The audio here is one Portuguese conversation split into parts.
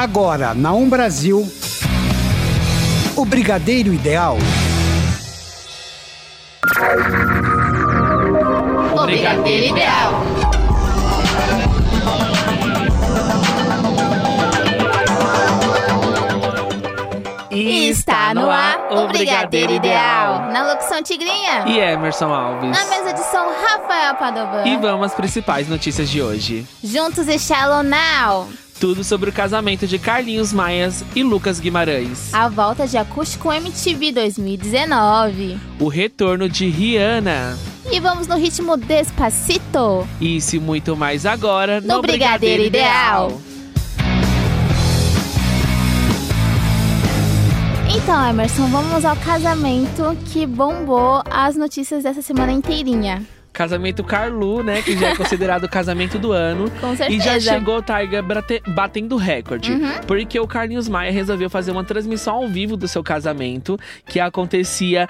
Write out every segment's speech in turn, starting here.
Agora, na Um Brasil, o Brigadeiro Ideal. O Brigadeiro Ideal. E está no ar o Brigadeiro Ideal. Na locução Tigrinha. E Emerson Alves. Na mesa de som Rafael Padovan. E vamos às principais notícias de hoje. Juntos e Shallow Now. Tudo sobre o casamento de Carlinhos Maias e Lucas Guimarães. A volta de Acústico MTV 2019. O retorno de Rihanna. E vamos no ritmo Despacito. Isso e muito mais agora No Brigadeiro Ideal. Então, Emerson, vamos ao casamento que bombou as notícias dessa semana inteirinha. Casamento Carlu, né? Que já é considerado o casamento do ano. Com E certeza. já chegou o Tiger bate- batendo recorde. Uhum. Porque o Carlinhos Maia resolveu fazer uma transmissão ao vivo do seu casamento, que acontecia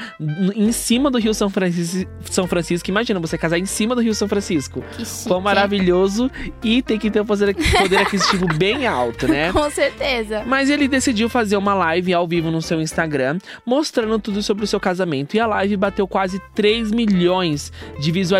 em cima do Rio São Francisco. São Francisco. Imagina você casar em cima do Rio São Francisco. Que chique. Quão maravilhoso e tem que ter um poder, poder aquisitivo bem alto, né? Com certeza. Mas ele decidiu fazer uma live ao vivo no seu Instagram, mostrando tudo sobre o seu casamento. E a live bateu quase 3 milhões de visualizações.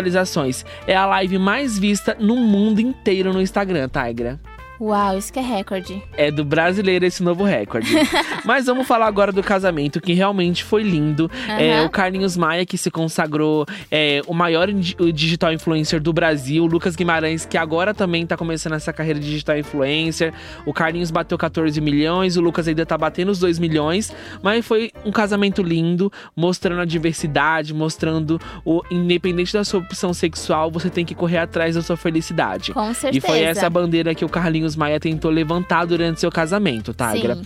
É a live mais vista no mundo inteiro no Instagram, Tigra. Uau, isso que é recorde. É do brasileiro esse novo recorde. Mas vamos falar agora do casamento, que realmente foi lindo. É, Aham. o Carlinhos Maia, que se consagrou é, o maior digital influencer do Brasil. O Lucas Guimarães, que agora também tá começando essa carreira de digital influencer. O Carlinhos bateu 14 milhões, o Lucas ainda tá batendo os 2 milhões. Mas foi um casamento lindo, mostrando a diversidade, mostrando o independente da sua opção sexual, você tem que correr atrás da sua felicidade. Com certeza. E foi essa bandeira que o Carlinhos Maia tentou levantar durante seu casamento, Tigra. Sim.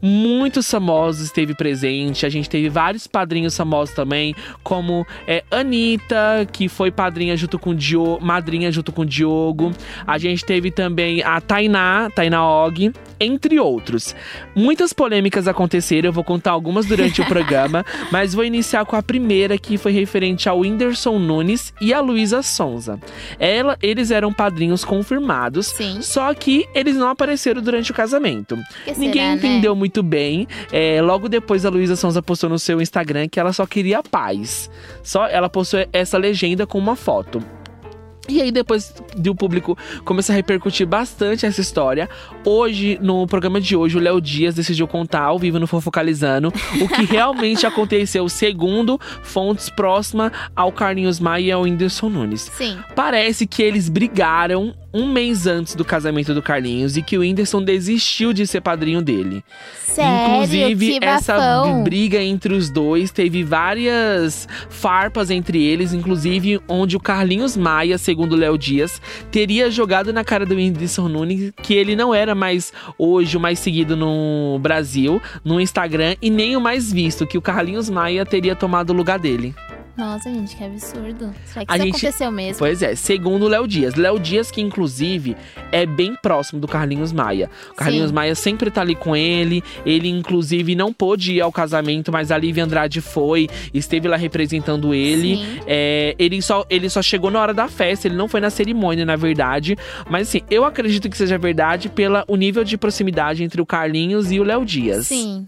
Muitos famosos esteve presente. A gente teve vários padrinhos famosos também, como é, Anitta, que foi padrinha junto com Diogo, madrinha junto com o Diogo. A gente teve também a Tainá, Tainá Og, entre outros. Muitas polêmicas aconteceram, eu vou contar algumas durante o programa, mas vou iniciar com a primeira, que foi referente ao Whindersson Nunes e a Luísa Sonza. Ela, eles eram padrinhos confirmados, Sim. só que eles não apareceram durante o casamento. Que Ninguém será, né? entendeu muito bem. É, logo depois a Luísa Sonza postou no seu Instagram que ela só queria paz. Só ela postou essa legenda com uma foto. E aí, depois do público começar a repercutir bastante essa história, hoje, no programa de hoje, o Léo Dias decidiu contar ao vivo no Fofocalizando o que realmente aconteceu, segundo fontes próximas ao Carlinhos Maia e ao Whindersson Nunes. Sim. Parece que eles brigaram um mês antes do casamento do Carlinhos e que o Whindersson desistiu de ser padrinho dele. Sério, Inclusive, essa briga entre os dois teve várias farpas entre eles, inclusive onde o Carlinhos Maia, segundo o Léo Dias, teria jogado na cara do Whindersson Nunes que ele não era mais hoje o mais seguido no Brasil, no Instagram, e nem o mais visto, que o Carlinhos Maia teria tomado o lugar dele. Nossa, gente, que absurdo. Será que A isso gente- aconteceu mesmo? Pois é, segundo o Léo Dias. Léo Dias, que inclusive é bem próximo do Carlinhos Maia. O Carlinhos Sim. Maia sempre tá ali com ele. Ele, inclusive, não pôde ir ao casamento, mas a Lívia Andrade foi, esteve lá representando ele. É, ele, só, ele só chegou na hora da festa, ele não foi na cerimônia, na verdade. Mas assim, eu acredito que seja verdade pelo o nível de proximidade entre o Carlinhos e o Léo Dias. Sim.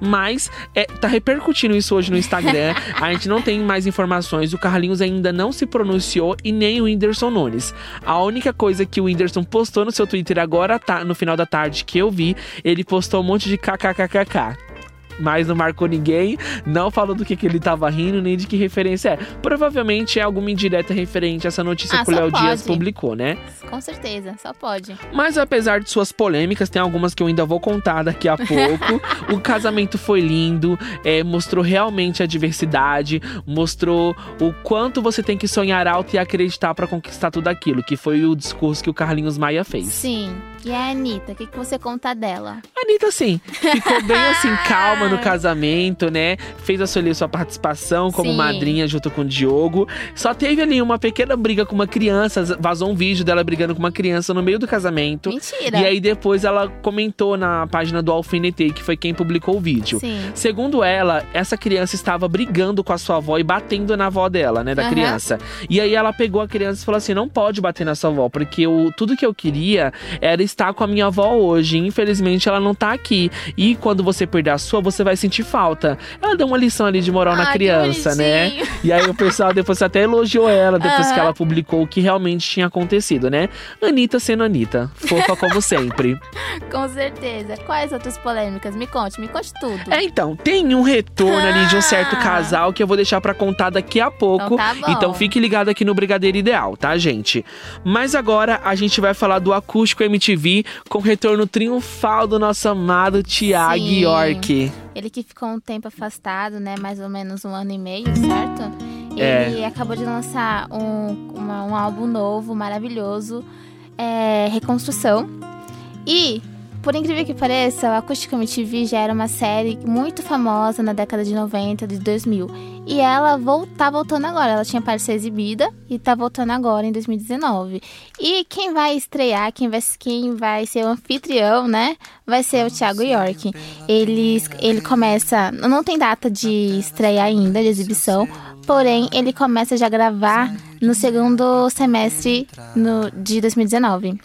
Mas é, tá repercutindo isso hoje no Instagram. a gente não tem mais informações. O Carlinhos ainda não se pronunciou e nem o Whindersson Nunes. A única coisa que o Whindersson postou no seu Twitter agora, tá, no final da tarde que eu vi, ele postou um monte de kkkk. Mas não marcou ninguém, não falou do que, que ele tava rindo, nem de que referência é. Provavelmente é alguma indireta referente a essa notícia Ah, que o Léo Dias publicou, né? Com certeza, só pode. Mas apesar de suas polêmicas, tem algumas que eu ainda vou contar daqui a pouco. o casamento foi lindo, é, mostrou realmente a diversidade, mostrou o quanto você tem que sonhar alto e acreditar pra conquistar tudo aquilo, que foi o discurso que o Carlinhos Maia fez. Sim. E a Anitta, o que, que você conta dela? A Anitta, assim, ficou bem assim, calma no casamento, né? Fez a sua, sua participação como Sim. madrinha junto com o Diogo. Só teve ali uma pequena briga com uma criança, vazou um vídeo dela brigando com uma criança no meio do casamento. Mentira. E aí depois ela comentou na página do Alfinetei, que foi quem publicou o vídeo. Sim. Segundo ela, essa criança estava brigando com a sua avó e batendo na avó dela, né, da Aham. criança. E aí ela pegou a criança e falou assim: "Não pode bater na sua avó, porque o, tudo que eu queria era está com a minha avó hoje. Infelizmente, ela não tá aqui. E quando você perder a sua, você vai sentir falta. Ela deu uma lição ali de moral ah, na criança, né? E aí o pessoal depois até elogiou ela, depois que ela publicou o que realmente tinha acontecido, né? Anitta sendo Anitta. Fofa como sempre. com certeza. Quais outras polêmicas? Me conte, me conte tudo. É, então, tem um retorno ali de um certo ah. casal que eu vou deixar para contar daqui a pouco. Então, tá bom. então fique ligado aqui no Brigadeiro Ideal, tá, gente? Mas agora a gente vai falar do Acústico MTV com o retorno triunfal do nosso amado Tiago York. Ele que ficou um tempo afastado, né? Mais ou menos um ano e meio, certo? Ele é. acabou de lançar um, uma, um álbum novo, maravilhoso, é, Reconstrução. E por incrível que pareça, o Acústica MTV já era uma série muito famosa na década de 90, de 2000. E ela tá voltando agora. Ela tinha para ser exibida e tá voltando agora em 2019. E quem vai estrear, quem vai, quem vai ser o anfitrião, né? Vai ser o Thiago York. Ele, ele começa. Não tem data de estreia ainda, de exibição. Porém, ele começa já a gravar no segundo semestre no, de 2019.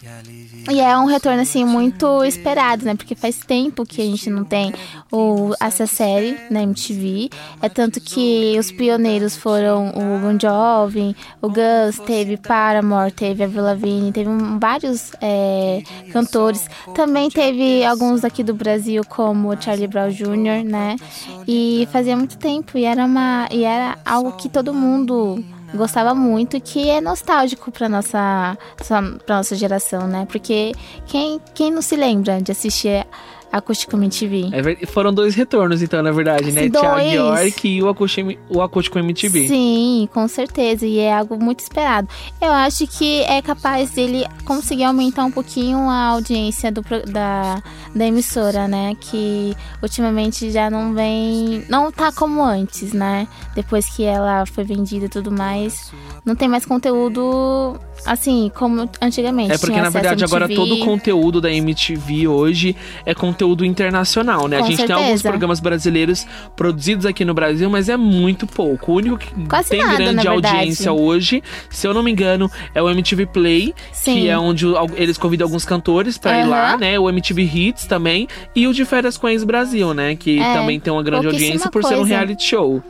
E é um retorno, assim, muito esperado, né? Porque faz tempo que a gente não tem o, essa série na MTV. É tanto que os pioneiros foram o Bon Jovi, o Gus, teve Paramore, teve a Vila Lavigne, teve vários é, cantores. Também teve alguns aqui do Brasil, como Charlie Brown Jr., né? E fazia muito tempo e era, uma, e era algo que todo mundo gostava muito, que é nostálgico para nossa para nossa geração, né? Porque quem quem não se lembra de assistir Acústico MTV. É, foram dois retornos, então, na verdade, né? Dois. Thiago York e o Acústico, o Acústico MTV. Sim, com certeza. E é algo muito esperado. Eu acho que é capaz dele conseguir aumentar um pouquinho a audiência do, da, da emissora, né? Que ultimamente já não vem. Não tá como antes, né? Depois que ela foi vendida e tudo mais. Não tem mais conteúdo assim, como antigamente. É porque, na verdade, agora todo o conteúdo da MTV hoje é conteúdo internacional, né? Com a gente certeza. tem alguns programas brasileiros produzidos aqui no Brasil, mas é muito pouco. O único que Quase tem nada, grande audiência hoje, se eu não me engano, é o MTV Play, Sim. que é onde eles convidam alguns cantores para uhum. ir lá, né? O MTV Hits também. E o de Férias com Brasil, né? Que é, também tem uma grande audiência por coisa. ser um reality show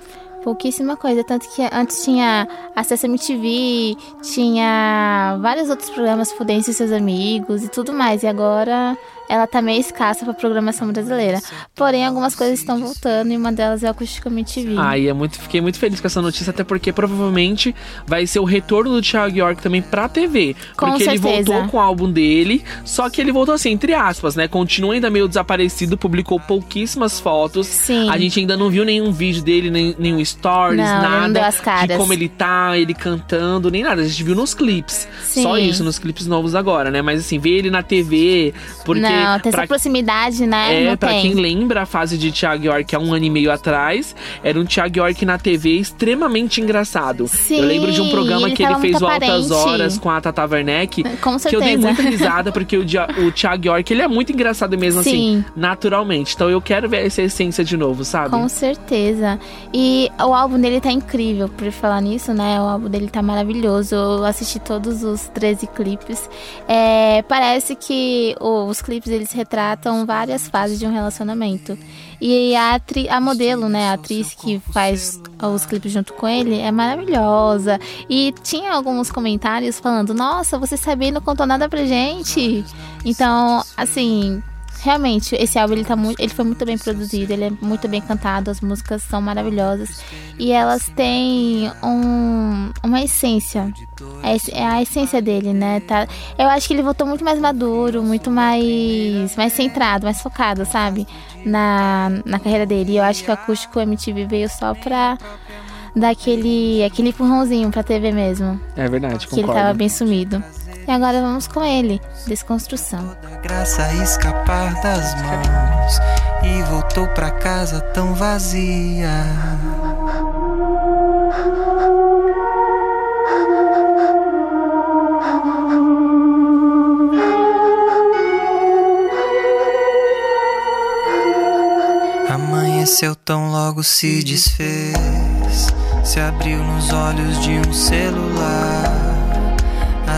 pouquíssima coisa. Tanto que antes tinha Acesso MTV, tinha vários outros programas, Fudência e seus amigos e tudo mais. E agora ela tá meio escassa pra programação brasileira. Porém, algumas coisas estão voltando e uma delas é o Acústico MTV. Ah, e é muito, fiquei muito feliz com essa notícia, até porque provavelmente vai ser o retorno do Thiago York também pra TV. Com porque certeza. ele voltou com o álbum dele, só que ele voltou assim, entre aspas, né? Continua ainda meio desaparecido, publicou pouquíssimas fotos. Sim. A gente ainda não viu nenhum vídeo dele, nem, nenhum stories, não, nada de como ele tá, ele cantando, nem nada. A gente viu nos clipes. Sim. Só isso, nos clipes novos agora, né? Mas assim, ver ele na TV, porque. Não não, tem pra, essa proximidade, né? É, não pra tem. quem lembra a fase de Thiago York há um ano e meio atrás, era um Thiago York na TV extremamente engraçado. Sim, eu lembro de um programa que ele fez o Altas Horas com a Tata Werneck. Com certeza. Que eu dei muita risada, porque o, o Thiago York, ele é muito engraçado mesmo, assim, Sim. assim, naturalmente. Então eu quero ver essa essência de novo, sabe? Com certeza. E o álbum dele tá incrível, por falar nisso, né? O álbum dele tá maravilhoso. Eu assisti todos os 13 clipes. É, parece que os clipes clipes eles retratam várias fases de um relacionamento. E a, atri a modelo, né, a atriz que faz os clipes junto com ele, é maravilhosa. E tinha alguns comentários falando: Nossa, você sabia não contou nada pra gente. Então, assim, realmente, esse álbum ele, tá muito, ele foi muito bem produzido, ele é muito bem cantado, as músicas são maravilhosas. E elas têm um, uma essência. É, é a essência dele, né? Tá, eu acho que ele voltou muito mais maduro, muito mais, mais centrado, mais focado, sabe? Na, na carreira dele. E eu acho que o acústico MTV veio só pra dar aquele, aquele empurrãozinho pra TV mesmo. É verdade, concordo. Que ele tava bem sumido. E agora vamos com ele, Desconstrução. Graça escapar das mãos e voltou pra casa tão vazia. Amanheceu tão logo se desfez, se abriu nos olhos de um celular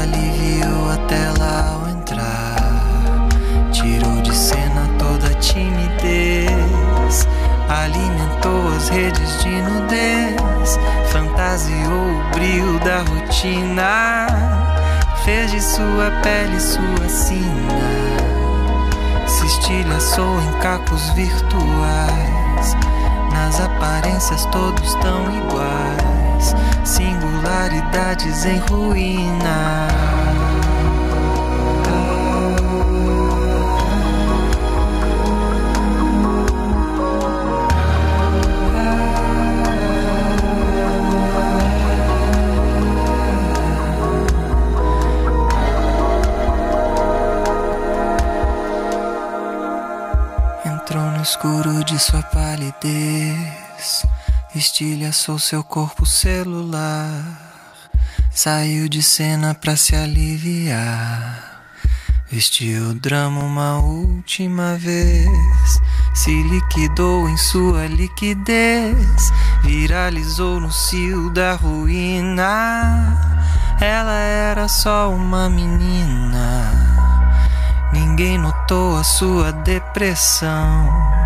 aliviou a tela ao entrar. Tirou de cena toda a timidez. Alimentou as redes de nudez. Fantasiou o brilho da rotina. Fez de sua pele sua sina. Se estilhaçou em cacos virtuais. Nas aparências todos tão iguais singularidades em ruína. escuro de sua palidez, estilhaçou seu corpo celular, saiu de cena pra se aliviar. Vestiu o drama uma última vez, se liquidou em sua liquidez, viralizou no cio da ruína. Ela era só uma menina. Ninguém notou a sua depressão.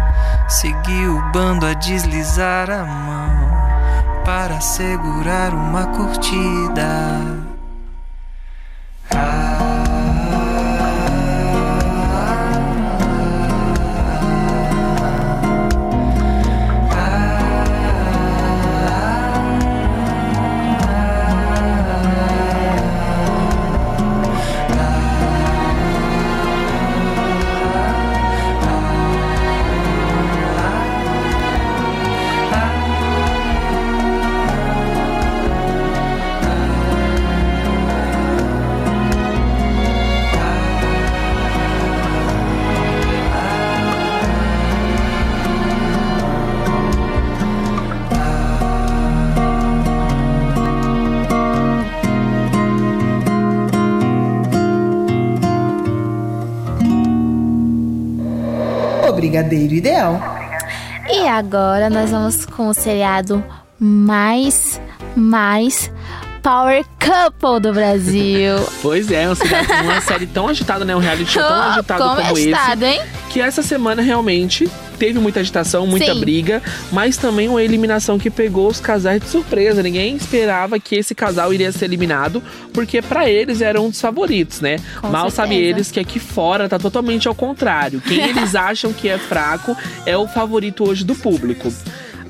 Seguiu o bando a deslizar a mão para segurar uma curtida. Brigadeiro Ideal. E agora nós vamos com o seriado mais, mais Power Couple do Brasil. pois é, um seriado, uma série tão agitada, né? Um reality show tão agitado como, como agitado, esse. Hein? Que essa semana realmente teve muita agitação, muita Sim. briga, mas também uma eliminação que pegou os casais de surpresa. Ninguém esperava que esse casal iria ser eliminado, porque para eles era um dos favoritos, né? Com Mal certeza. sabe eles que aqui fora tá totalmente ao contrário. Quem eles acham que é fraco é o favorito hoje do público.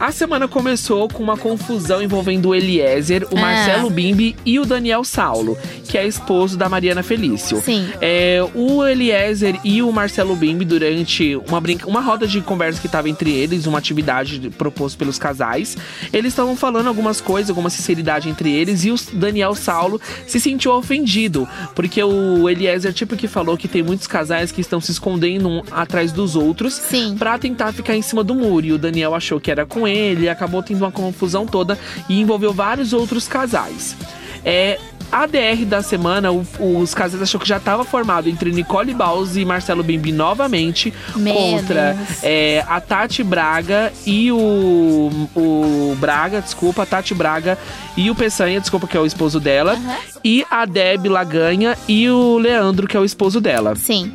A semana começou com uma confusão envolvendo o Eliezer, o Ah. Marcelo Bimbi e o Daniel Saulo, que é esposo da Mariana Felício. Sim. É, o Eliezer e o Marcelo Bimbi, durante uma, brinca uma roda de conversa que estava entre eles, uma atividade de- proposta pelos casais, eles estavam falando algumas coisas, alguma sinceridade entre eles, e o Daniel Saulo se sentiu ofendido, porque o Eliezer, tipo, que falou que tem muitos casais que estão se escondendo um atrás dos outros pra tentar ficar em cima do muro. E o Daniel achou que era com ele, e acabou tendo uma confusão toda e envolveu vários outros casais. É. A DR da semana, o- os casais achou que já estava formado entre Nicole Baus e Marcelo Bimbi novamente Meu contra é, a Tati Braga e o, o Braga, desculpa, a Tati Braga e o Peçanha, desculpa, que é o esposo dela, Aham. e a Deb Laganha e o Leandro, que é o esposo dela. Sim.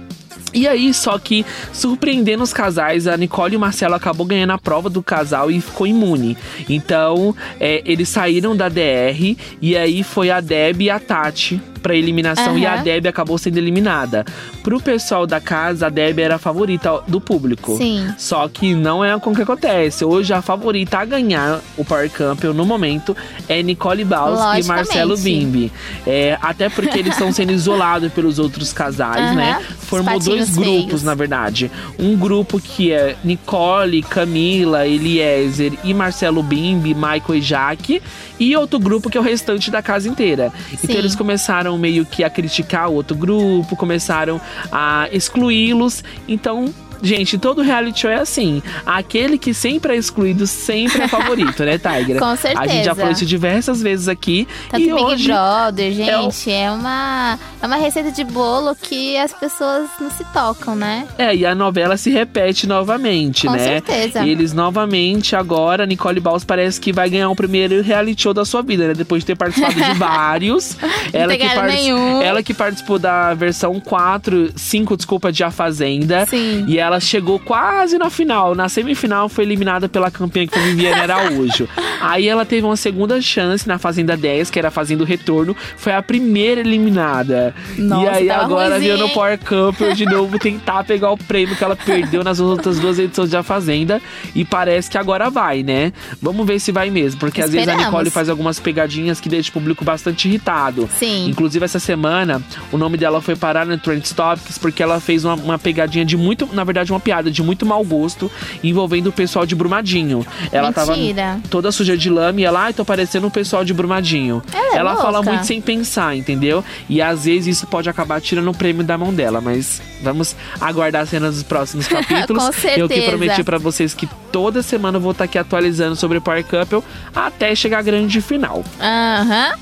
E aí, só que surpreendendo os casais, a Nicole e o Marcelo acabou ganhando a prova do casal e ficou imune. Então, é, eles saíram da DR e aí foi a Deb e a Tati pra eliminação e a. Deb acabou sendo eliminada. Pro pessoal da casa, a Deb era a favorita do público. Sim. Só que não é com o que acontece. Hoje a favorita a ganhar o Power Campeon no momento é Nicole Baus e. Marcelo Bimbi. É, até porque eles estão sendo isolados pelos outros casais, Aham. né? Formou dois grupos, feios. na verdade. Um grupo que é Nicole, Camila, Eliezer e Marcelo Bimbi, Michael e Jaque. E outro grupo que é o restante da casa inteira. Então Sim. eles começaram meio que a criticar o outro grupo, começaram a excluí-los. Então. Gente, todo reality show é assim. Aquele que sempre é excluído sempre é favorito, né, Tigra? Com A gente já certeza. falou isso diversas vezes aqui. Tanto e Big hoje Brother, é o- gente, é, uma, é uma receita de bolo que as pessoas não se tocam, né? É, e a novela se repete novamente, Com né? certeza. Eles novamente, agora, Nicole Baus parece que vai ganhar o primeiro reality show da sua vida, né? Depois de ter participado de vários. ela, que partic- nenhum. ela que participou da versão 4, 5, desculpa, de A Fazenda. Sim. E ela chegou quase na final. Na semifinal foi eliminada pela campeã que foi Viviane Araújo. Aí ela teve uma segunda chance na Fazenda 10, que era a Fazenda Retorno. Foi a primeira eliminada. Nossa, e aí agora ruimzinho, veio no? Power Couple de novo tentar pegar o prêmio que ela perdeu nas outras duas edições da Fazenda. E parece que agora vai, né? Vamos ver se vai mesmo. Porque às vezes a Esperamos. Nicole faz algumas pegadinhas que deixa o público bastante irritado. Sim. Inclusive, essa semana, o nome dela foi parar no Trend Topics porque ela fez uma, uma pegadinha de muito, na verdade, uma piada de muito mau gosto envolvendo o pessoal de Brumadinho. Ela Mentira. tava toda suja de lama e ela, ai, tô parecendo o pessoal de Brumadinho. Ela é fala louca. muito sem pensar, entendeu? E às vezes isso pode acabar tirando o prêmio da mão dela, mas vamos aguardar as cenas dos próximos capítulos. Com Eu que certeza. prometi pra vocês que toda semana eu vou estar aqui atualizando sobre o Power Couple até chegar à grande final. Aham.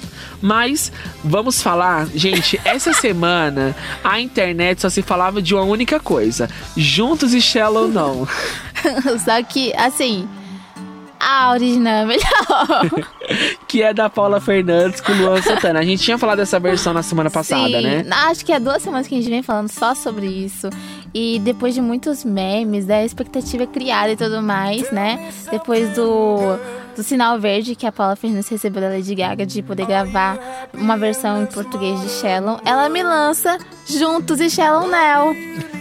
Mas vamos falar, gente, essa semana a internet só se falava de uma única coisa: juntos e Shallow não. Só que, assim, a original é melhor. Que é da Paula Fernandes com o Luan Santana. A gente tinha falado dessa versão na semana passada, Sim, né? Acho que há duas semanas que a gente vem falando só sobre isso. E depois de muitos memes, da expectativa criada e tudo mais, né? Depois do, do sinal verde que a Paula Fernandes recebeu da Lady Gaga de poder gravar uma versão em português de Shallow, ela me lança Juntos e Shallow Now.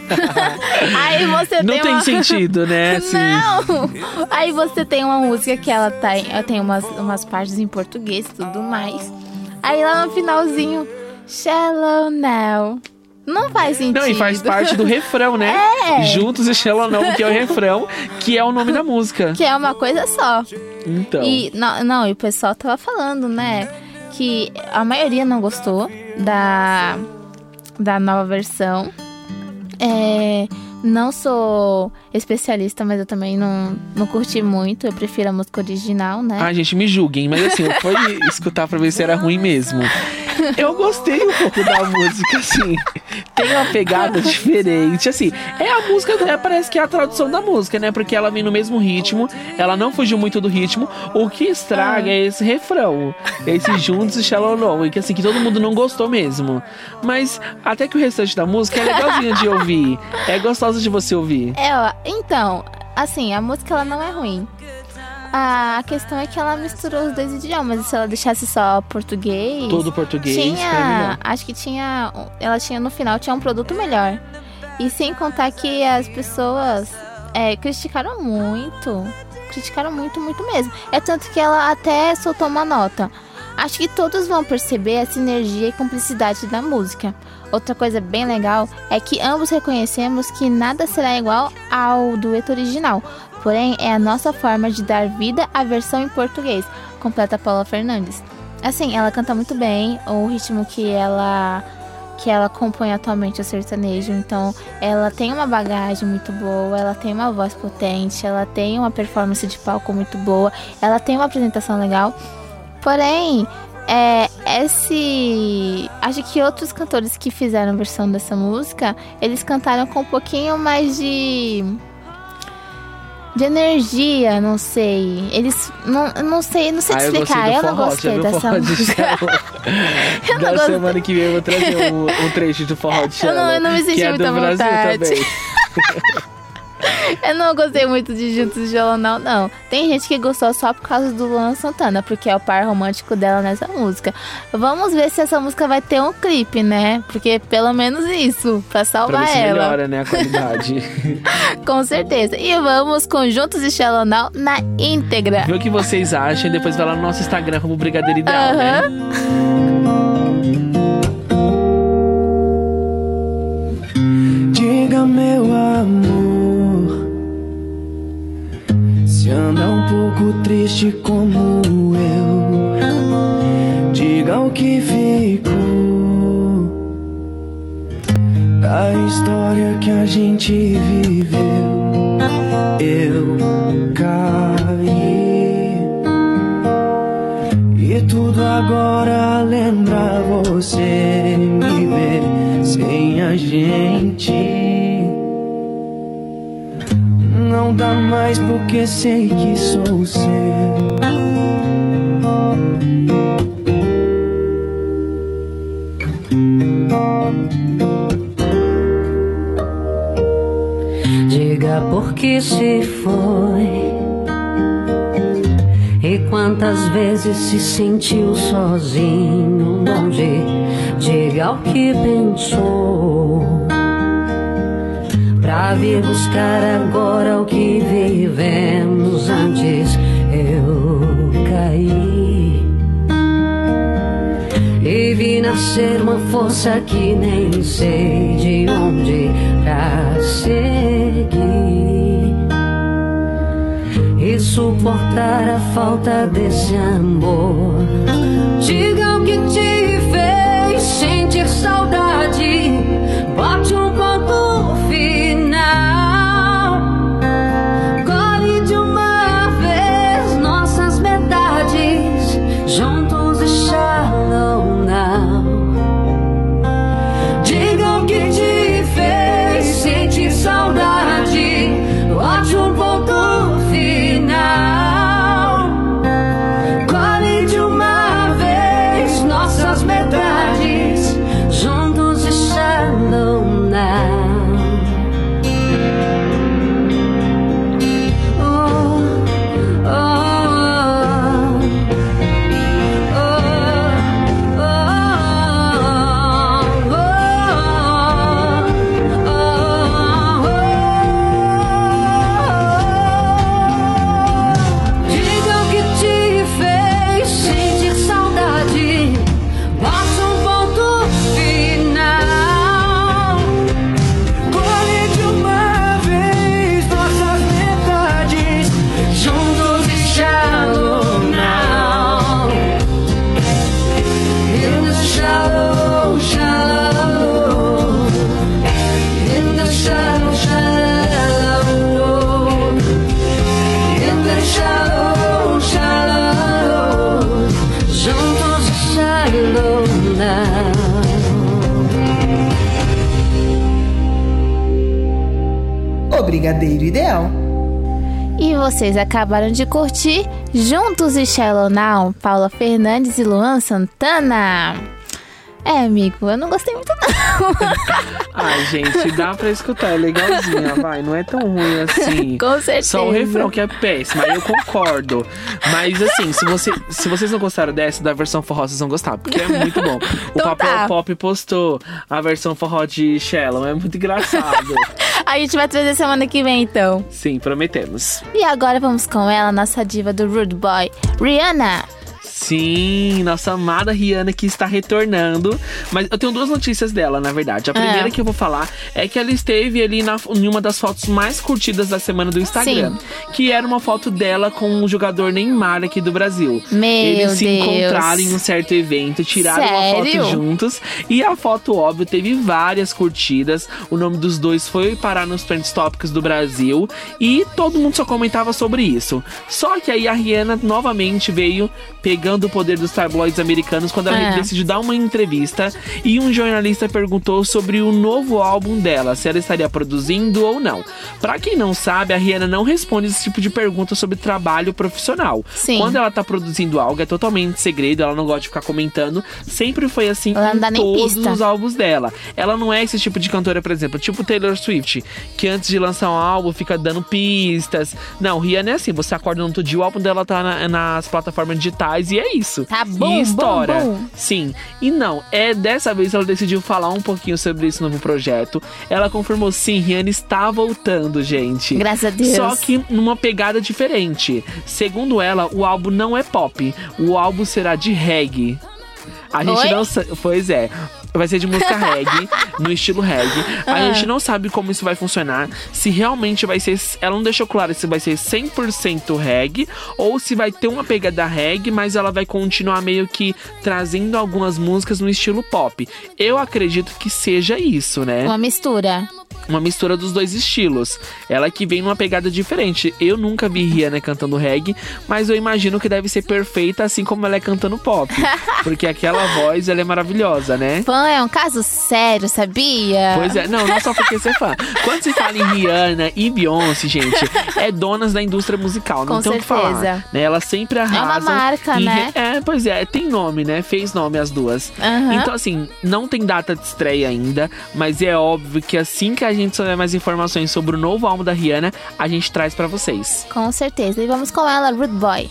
Aí você Não tem, tem uma... sentido, né? Assim, Não! Aí você tem uma música que ela tá, ela tem umas, umas partes em português e tudo mais. Aí lá no finalzinho, Shallow Now. Não faz sentido. Não, e faz parte do refrão, né? É. Juntos e Shallow não, que é o refrão, que é o nome da música. Que é uma coisa só. Então. E não, não, e o pessoal tava falando, né? Que a maioria não gostou da, da nova versão. É, não sou especialista, mas eu também não, não curti muito. Eu prefiro a música original, né? Ah, gente, me julguem, mas assim, eu fui escutar pra ver se era ruim mesmo. Eu gostei um pouco da música, assim. Tem uma pegada diferente, assim. É a música, é, parece que é a tradução da música, né? Porque ela vem no mesmo ritmo, ela não fugiu muito do ritmo. O que estraga é esse refrão. Esse Juntos e Shallow e que assim, que todo mundo não gostou mesmo. Mas até que o restante da música é legalzinho de ouvir. É gostoso de você ouvir. É, ó, então, assim, a música ela não é ruim. A questão é que ela misturou os dois idiomas. E se ela deixasse só português. Todo português. tinha. Acho que tinha. Ela tinha no final tinha um produto melhor. E sem contar que as pessoas é, criticaram muito. Criticaram muito, muito mesmo. É tanto que ela até soltou uma nota. Acho que todos vão perceber a sinergia e cumplicidade da música. Outra coisa bem legal é que ambos reconhecemos que nada será igual ao dueto original. Porém, é a nossa forma de dar vida à versão em português, completa Paula Fernandes. Assim, ela canta muito bem, o ritmo que ela que ela compõe atualmente o sertanejo, então ela tem uma bagagem muito boa, ela tem uma voz potente, ela tem uma performance de palco muito boa, ela tem uma apresentação legal. Porém, é, esse. Acho que outros cantores que fizeram versão dessa música, eles cantaram com um pouquinho mais de. De energia, não sei. Eles. Não, não sei, não sei te Ah, eu explicar. do Eu não gostei dessa música. Eu não gostei. semana que vem eu vou trazer um, um trecho do forró de Eu não- eu não me senti que é Brasil vontade. Eu não gostei muito de Juntos de Violão, não, não. Tem gente que gostou só por causa do Luan Santana, porque é o par romântico dela nessa música. Vamos ver se essa música vai ter um clipe, né? Porque pelo menos isso, pra Pra salvar ver se ela. melhora, né, a qualidade. Com certeza. E vamos com Juntos e Shallow Now na íntegra. Vê o que vocês acham e depois vai lá no nosso Instagram como Brigadeiro Ideal, né? Aham. Diga, meu triste como eu. Diga o que ficou da história que a gente viveu. Eu caí e tudo agora lembra você me ver sem a gente. Não mais porque sei que sou seu. Diga por que se foi. E quantas vezes se sentiu sozinho, longe? Diga o que pensou. Pra vir buscar agora o que vivemos antes. Eu caí. E vi nascer uma força que nem sei de onde pra seguir e suportar a falta desse amor. Diga metades, O Brigadeiro Ideal. E vocês acabaram de curtir Juntos e Shallow Now, Paula Fernandes e Luan Santana. É, amigo, eu não gostei muito não. Ai, gente, dá pra escutar, é legalzinha, vai. Não é tão ruim assim. Com certeza. Só o refrão que é péssimo, aí eu concordo. Mas assim, se, você, se vocês não gostaram dessa, da versão forró, vocês vão gostar, porque é muito bom. O Então Papel tá. Pop postou a versão forró de Shallow, é muito engraçado. A gente vai trazer semana que vem, então. Sim, prometemos. E agora vamos com ela, nossa diva do Rude Boy, Rihanna. Sim, nossa amada Rihanna que está retornando. Mas eu tenho duas notícias dela, na verdade. A primeira Ah. que eu vou falar é que ela esteve ali na, em uma das fotos mais curtidas da semana do Instagram. Que era uma foto dela com o jogador Neymar aqui do Brasil. Meu Eles se Deus. encontraram em um certo evento, tiraram uma Sério? foto juntos. E a foto, óbvio, teve várias curtidas. O nome dos dois foi parar nos Trends Tópicos do Brasil. E todo mundo só comentava sobre isso. Só que aí a Rihanna novamente veio pegando o poder dos tabloides americanos quando ela É. decidiu dar uma entrevista. E um jornalista perguntou sobre o novo álbum dela, se ela estaria produzindo ou não. Pra quem não sabe, a Rihanna não responde esse tipo de pergunta sobre trabalho profissional. Sim. Quando ela tá produzindo algo, é totalmente segredo, ela não gosta de ficar comentando. Sempre foi assim Ela em todos os álbuns dela. Ela não é esse tipo de cantora, por exemplo, tipo Taylor Swift, que antes de lançar um álbum fica dando pistas. Não, Rihanna é assim, você acorda no outro dia, o álbum dela tá na- nas plataformas digitais e é isso. Tá bom, e estoura. bom, bom. Sim. E não, é dessa vez ela decidiu falar um pouquinho sobre esse novo projeto. Ela confirmou sim, Rihanna está voltando, gente. Graças a Deus. Só que numa pegada diferente. Segundo ela, o álbum não é pop. O álbum será de reggae. A gente Oi? não sabe. Pois é. Vai ser de música reggae, no estilo reggae. A Ah. gente não sabe como isso vai funcionar. Se realmente vai ser. Ela não deixou claro se vai ser 100% reggae ou se vai ter uma pegada reggae, mas ela vai continuar meio que trazendo algumas músicas no estilo pop. Eu acredito que seja isso, né? Uma mistura. Uma mistura dos dois estilos. Ela que vem numa pegada diferente. Eu nunca vi Rihanna cantando reggae, mas eu imagino que deve ser perfeita assim como ela é cantando pop. porque aquela voz, ela é maravilhosa, né? Fã é um caso sério, sabia? Pois é, não, não só porque você é fã. Quando se fala em Rihanna e Beyoncé, gente, é donas da indústria musical, não Com tem o que falar. Né? Elas sempre arrasam. marca, em né? É, pois é, tem nome, né? Fez nome as duas. Aham. Então, assim, não tem data de estreia ainda, mas é óbvio que assim que que a gente souber mais informações sobre o novo álbum da Rihanna, a gente traz para vocês. Com certeza. E vamos com ela, Rude Boy.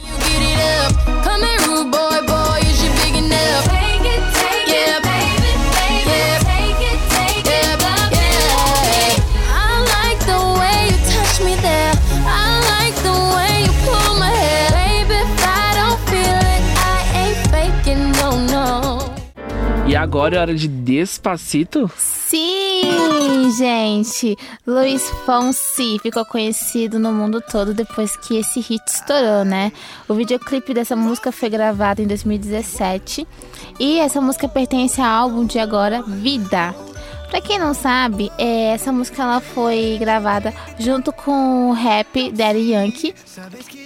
E agora é hora de Despacito? Sim, gente! Luiz Fonsi ficou conhecido no mundo todo depois que esse hit estourou, né? O videoclipe dessa música foi gravado em 2017 e essa música pertence ao álbum de agora Vida. Pra quem não sabe, é, essa música ela foi gravada junto com o rap Daddy Yankee.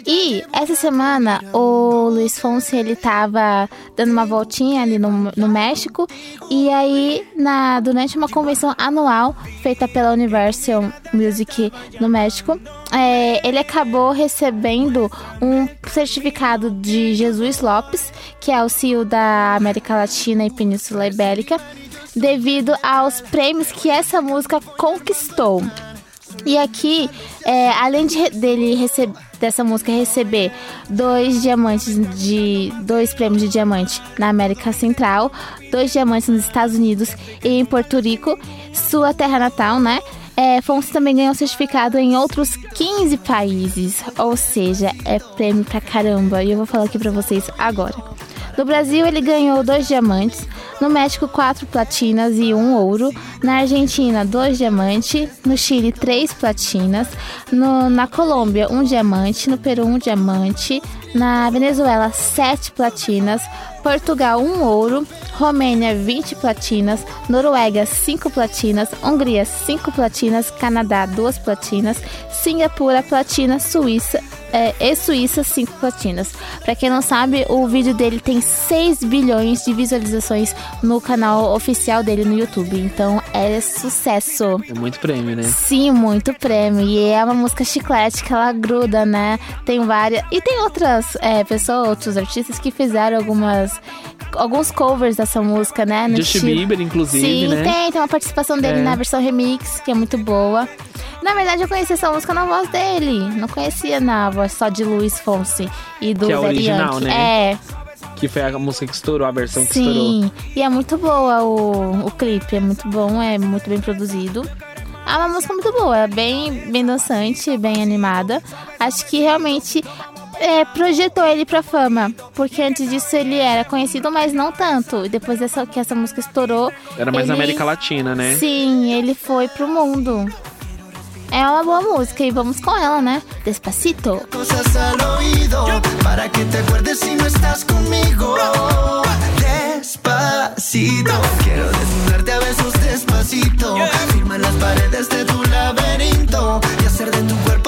E essa semana o Luiz Fonsi ele tava dando uma voltinha ali no, no México. E aí, na, durante uma convenção anual feita pela Universal Music no México, é, ele acabou recebendo um certificado de Jesus Lopes, que é o CEO da América Latina e Península Ibérica devido aos prêmios que essa música conquistou. E aqui, é, além de, dele receber dessa música receber dois diamantes de dois prêmios de diamante na América Central, dois diamantes nos Estados Unidos e em Porto Rico, sua terra natal, né? É, Fonse também ganhou certificado em outros 15 países, ou seja, é prêmio pra caramba. E eu vou falar aqui pra vocês agora. No Brasil, ele ganhou dois diamantes. No México, quatro platinas e um ouro. Na Argentina, dois diamantes. No Chile, três platinas. No, na Colômbia, um diamante. No Peru, um diamante. Na Venezuela, sete platinas. Portugal, um ouro. Romênia, 20 platinas. Noruega, 5 platinas. Hungria, 5 platinas. Canadá, 2 platinas. Singapura, platina. Suíça, é, e Suíça, 5 platinas. Pra quem não sabe, o vídeo dele tem 6 bilhões de visualizações no canal oficial dele no YouTube. Então é sucesso. É muito prêmio, né? Sim, muito prêmio. E é uma música chiclete que ela gruda, né? Tem várias. E tem outras é, pessoas, outros artistas que fizeram algumas. Alguns covers dessa música, né? No Justin. Bieber, inclusive, Sim, né? tem. Tem uma participação dele é. na versão remix, que é muito boa. Na verdade, eu conheci essa música na voz dele. Não conhecia na voz só de Luiz Fonsi e do que é original, né? É. Que foi a música que estourou, a versão Sim. que estourou. Sim, e é muito boa o, o clipe. É muito bom, é muito bem produzido. É uma música muito boa, é bem, bem dançante, bem animada. Acho que realmente é, projetou ele pra fama. Porque antes disso ele era conhecido, mas não tanto. E depois dessa, que essa música estourou. Era mais ele, na América Latina, né? Sim, ele foi pro mundo. É uma boa música e vamos com ela, né? Despacito. Cosas al oído para que te acuerdes si no estás conmigo. Despacito, quiero desnudarte a besos despacito. Firma las paredes de tu laberinto y hacer de tu cuerpo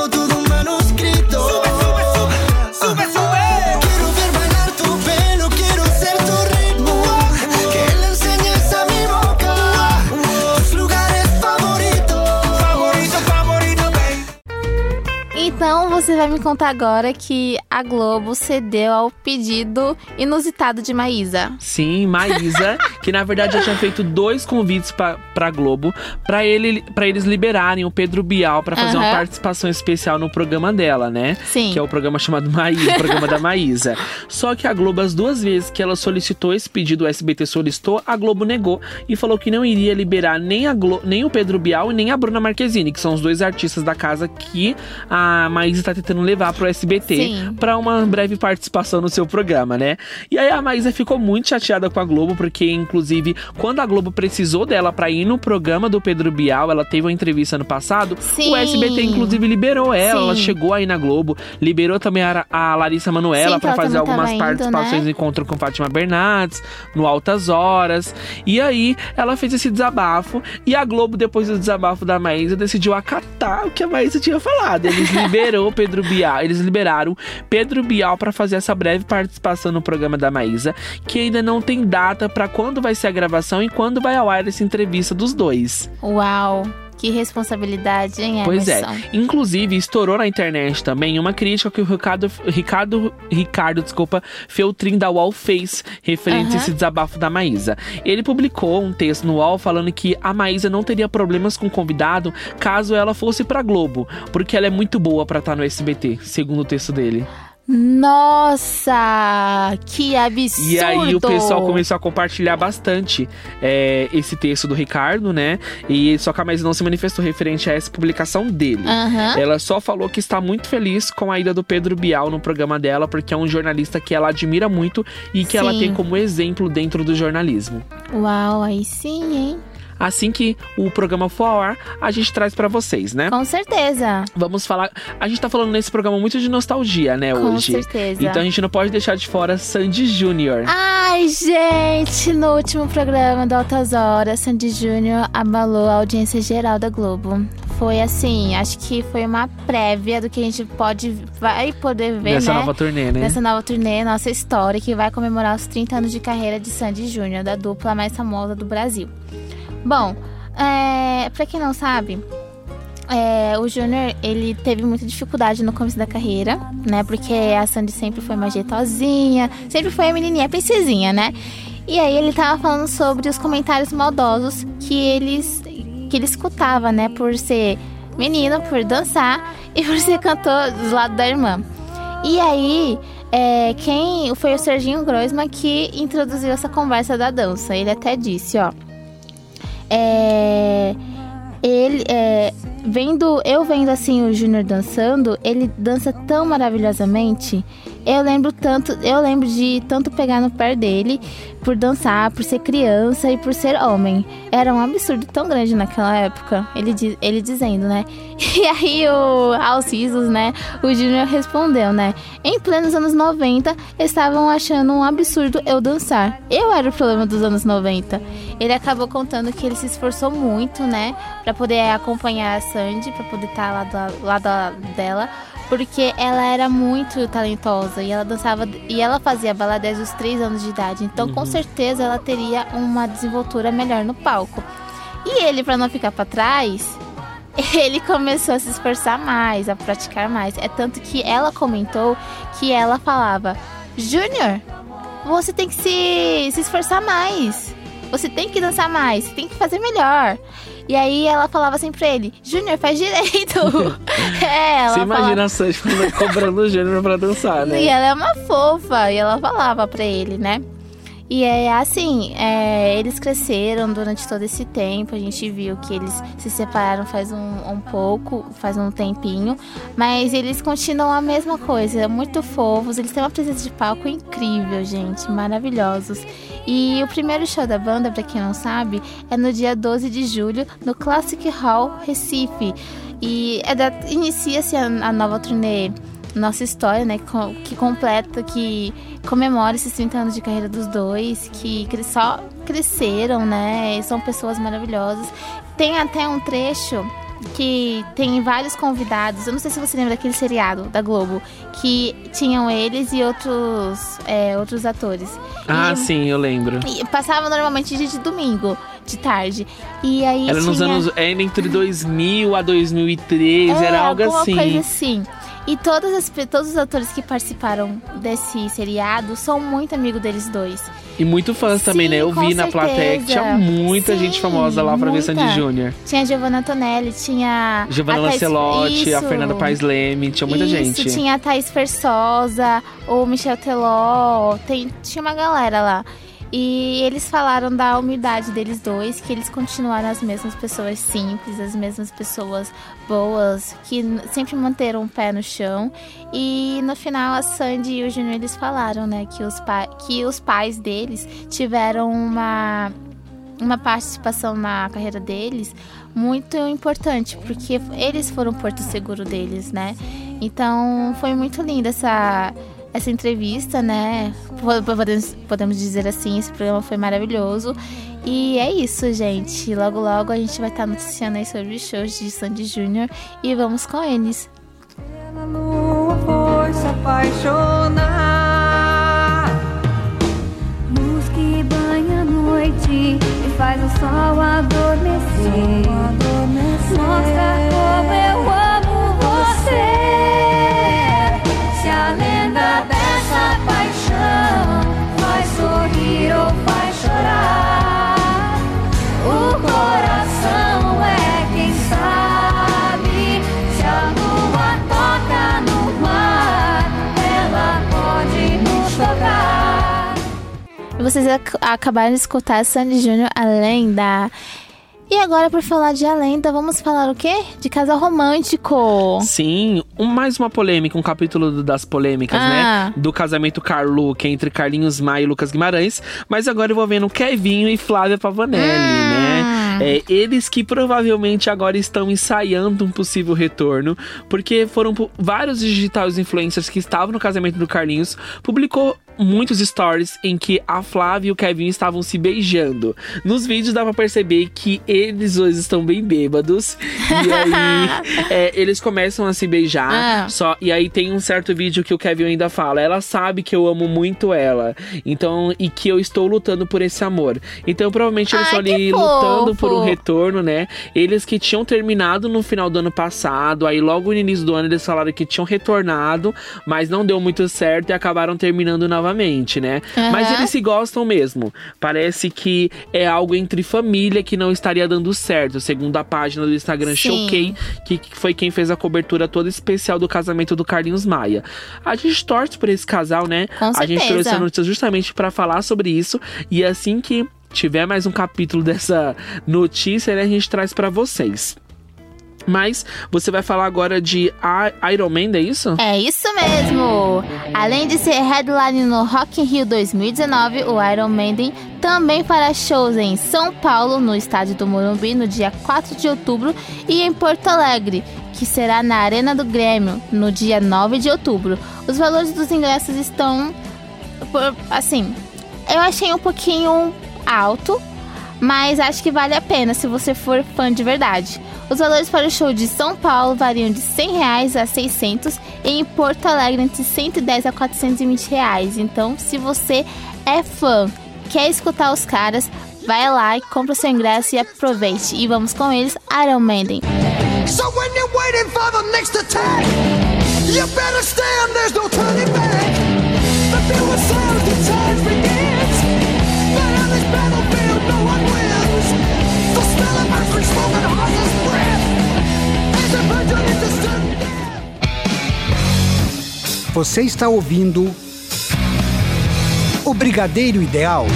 vai me contar agora que a Globo cedeu ao pedido inusitado de Maísa. Sim, Maísa, que na verdade já tinha feito dois convites pra, pra Globo pra, ele, pra eles liberarem o Pedro Bial pra fazer uma Aham. participação especial no programa dela, né? Sim. Que é o programa chamado Maísa, o programa da Maísa. Só que a Globo, as duas vezes que ela solicitou esse pedido, o SBT solicitou, a Globo negou e falou que não iria liberar nem, a Glo nem o Pedro Bial e nem a Bruna Marquezine, que são os dois artistas da casa que a Maísa tá tentando levar pro SBT pra uma breve participação no seu programa, né? E aí a Maísa ficou muito chateada com a Globo, porque inclusive quando a Globo precisou dela pra ir no programa do Pedro Bial, ela teve uma entrevista no passado, Sim. o SBT inclusive liberou ela, Sim. ela chegou aí na Globo, liberou também a, a Larissa Manoela ela fazer tava algumas indo, participações né? em encontro com Fátima Bernardes, no Altas Horas. E aí ela fez esse desabafo e a Globo depois do desabafo da Maísa decidiu acatar o que a Maísa tinha falado. Eles liberou Pedro Bial, eles liberaram Pedro Bial pra fazer essa breve participação no programa da Maísa, que ainda não tem data pra quando vai ser a gravação e quando vai ao ar essa entrevista dos dois. Uau. Que responsabilidade, hein, Pois é. Inclusive, estourou na internet também uma crítica que o Ricardo, Ricardo, Ricardo, desculpa, Feltrin da UOL fez referente a Aham. esse desabafo da Maísa. Ele publicou um texto no UOL falando que a Maísa não teria problemas com o convidado caso ela fosse pra Globo, porque ela é muito boa pra estar no SBT, segundo o texto dele. Nossa, que absurdo! E aí o pessoal começou a compartilhar bastante é, esse texto do Ricardo, né? E só que a Maísa não se manifestou referente a essa publicação dele. Aham. Ela só falou que está muito feliz com a ida do Pedro Bial no programa dela, porque é um jornalista que ela admira muito e que ela Sim. tem como exemplo dentro do jornalismo. Uau, aí sim, hein? Assim que o programa for ao ar, a gente traz pra vocês, né? Com certeza. Vamos falar. A gente tá falando nesse programa muito de nostalgia, né, Com hoje. certeza. Então a gente não pode deixar de fora Sandy Júnior. Ai, gente, no último programa do Altas Horas, Sandy Júnior abalou a audiência geral da Globo. Foi assim, acho que foi uma prévia do que a gente pode, vai poder ver, nessa né? nova turnê, né? Nessa nova turnê, nossa história, que vai comemorar os 30 anos de carreira de Sandy Júnior, da dupla mais famosa do Brasil. Bom, é, pra quem não sabe, é, o Júnior, ele teve muita dificuldade no começo da carreira, né? Porque a Sandy sempre foi mais jeitosinha, sempre foi a menininha, a princesinha, né? E aí ele tava falando sobre os comentários maldosos que eles que ele escutava, né? Por ser menino, por dançar e por ser cantor do lado da irmã. E aí, é, quem foi o Serginho Groisman que introduziu essa conversa da dança. Ele até disse, ó. É, ele é, vendo eu vendo assim o Júnior dançando, ele dança tão maravilhosamente. Eu lembro tanto, eu lembro de tanto pegar no pé dele por dançar, por ser criança e por ser homem. Era um absurdo tão grande naquela época. Ele, ele dizendo, né? E aí o Alcisos, né? O Júnior respondeu, né? Em plenos anos 90, estavam achando um absurdo eu dançar. Eu era o problema dos anos 90. Ele acabou contando que ele se esforçou muito, né? Pra poder acompanhar a Sandy, pra poder estar lá do lado dela. Porque ela era muito talentosa e ela dançava e ela fazia balé desde os 3 anos de idade. Então, com certeza, ela teria uma desenvoltura melhor no palco. E ele, pra não ficar pra trás, ele começou a se esforçar mais, a praticar mais. É tanto que ela comentou que ela falava: Júnior, você tem que se, se esforçar mais. Você tem que dançar mais, você tem que fazer melhor. E aí ela falava assim pra ele: Júnior, faz direito. é, ela Você falava- imagina a Sandy cobrando o Júnior pra dançar, né? e ela é uma fofa, e ela falava pra ele, né? E é assim, é, eles cresceram durante todo esse tempo. A gente viu que eles se separaram faz um, um pouco, faz um tempinho. Mas eles continuam a mesma coisa, muito fofos. Eles têm uma presença de palco incrível, gente, maravilhosos. E o primeiro show da banda, pra quem não sabe, é no dia 12 de julho, no Classic Hall Recife. E é da- inicia-se a, nova turnê nossa história, né? Que completa, que comemora esses 30 anos de carreira dos dois, que só cresceram, né? E são pessoas maravilhosas. Tem até um trecho que tem vários convidados. Eu não sei se você lembra daquele seriado da Globo, que tinham eles e outros, é, outros atores. Ah, E- sim, eu lembro. e passava normalmente dia de domingo, de tarde. E aí Era nos tinha... anos. É entre 2000 a 2003, É, era algo assim. coisa assim. E todas as, todos os atores que participaram desse seriado são muito amigos deles dois. E muito fãs também, Sim, né? Eu vi na plateia que tinha certeza. muita Sim, gente famosa lá pra ver Sandy muita. Júnior. Tinha a Giovanna Antonelli, tinha. Giovanna Thaís- Lancelotti, a. Fernanda Paes Leme, tinha muita Isso, gente. tinha a Thaís Fersosa, o Michel Teló, tem, tinha uma galera lá. E eles falaram da humildade deles dois, que eles continuaram as mesmas pessoas simples, as mesmas pessoas boas, que sempre manteram o pé no chão. E no final a Sandy e o Junior eles falaram, né, que os, que os pais deles tiveram uma uma participação na carreira deles muito importante, porque eles foram o porto seguro deles, né? Então foi muito linda essa, essa entrevista, né? Po- Podemos, podemos dizer assim, esse programa foi maravilhoso. E é isso, gente. Logo, logo a gente vai estar noticiando aí sobre os shows de Sandy Júnior e vamos com eles. A lua foi se apaixonar. Luz que banha a noite e faz o sol adormecer. adormecer. Mostra como eu amo você. Vocês ac- acabaram de escutar Sandy Júnior, a lenda. E agora, por falar de a lenda, vamos falar o quê? De casal romântico. Sim, um- mais uma polêmica, um capítulo do- das polêmicas, Ah. né? Do casamento Carlu, que é entre Carlinhos Maia e Lucas Guimarães. Mas agora eu vou vendo Kevinho e Flávia Pavanelli, né? É, eles que provavelmente agora estão ensaiando um possível retorno, porque foram vários digitais influencers que estavam no casamento do Carlinhos, publicou muitos stories em que a Flávia e o Kevin estavam se beijando. Nos vídeos dá pra perceber que eles dois estão bem bêbados. E aí é, eles começam a se beijar. Ah. Só, e aí tem um certo vídeo que o Kevin ainda fala: ela sabe que eu amo muito ela. Então, e que eu estou lutando por esse amor. Então, provavelmente eles estão ali que lutando por um fofo. retorno, né? Eles que tinham terminado no final do ano passado, aí logo no início do ano eles falaram que tinham retornado, mas não deu muito certo e acabaram terminando novamente, né? Aham. Mas eles se gostam mesmo. Parece que é algo entre família que não estaria dando certo, segundo a página do Instagram. Showcase, que foi quem fez a cobertura toda especial do casamento do Carlinhos Maia. A gente torce por esse casal, né? Com a gente trouxe a notícia justamente para falar sobre isso e assim que tiver mais um capítulo dessa notícia, né, a gente traz para vocês. Mas você vai falar agora de Iron Man, é isso? É isso mesmo! Além de ser headline no Rock in Rio 2019, o Iron Maiden também fará shows em São Paulo, no estádio do Morumbi, no dia 4 de outubro, e em Porto Alegre, que será na Arena do Grêmio, no dia 9 de outubro. Os valores dos ingressos estão, assim, eu achei um pouquinho alto, mas acho que vale a pena se você for fã de verdade. Os valores para o show de São Paulo variam de 100 reais a 600 e em Porto Alegre entre 110 a 420 reais. Então, se você é fã, quer escutar os caras, vai lá e compra o seu ingresso e aproveite. E vamos com eles, Iron Maiden. So when you're waiting for the next attack, you better stand, there's no turning back. The the time Você está ouvindo o Brigadeiro Ideal.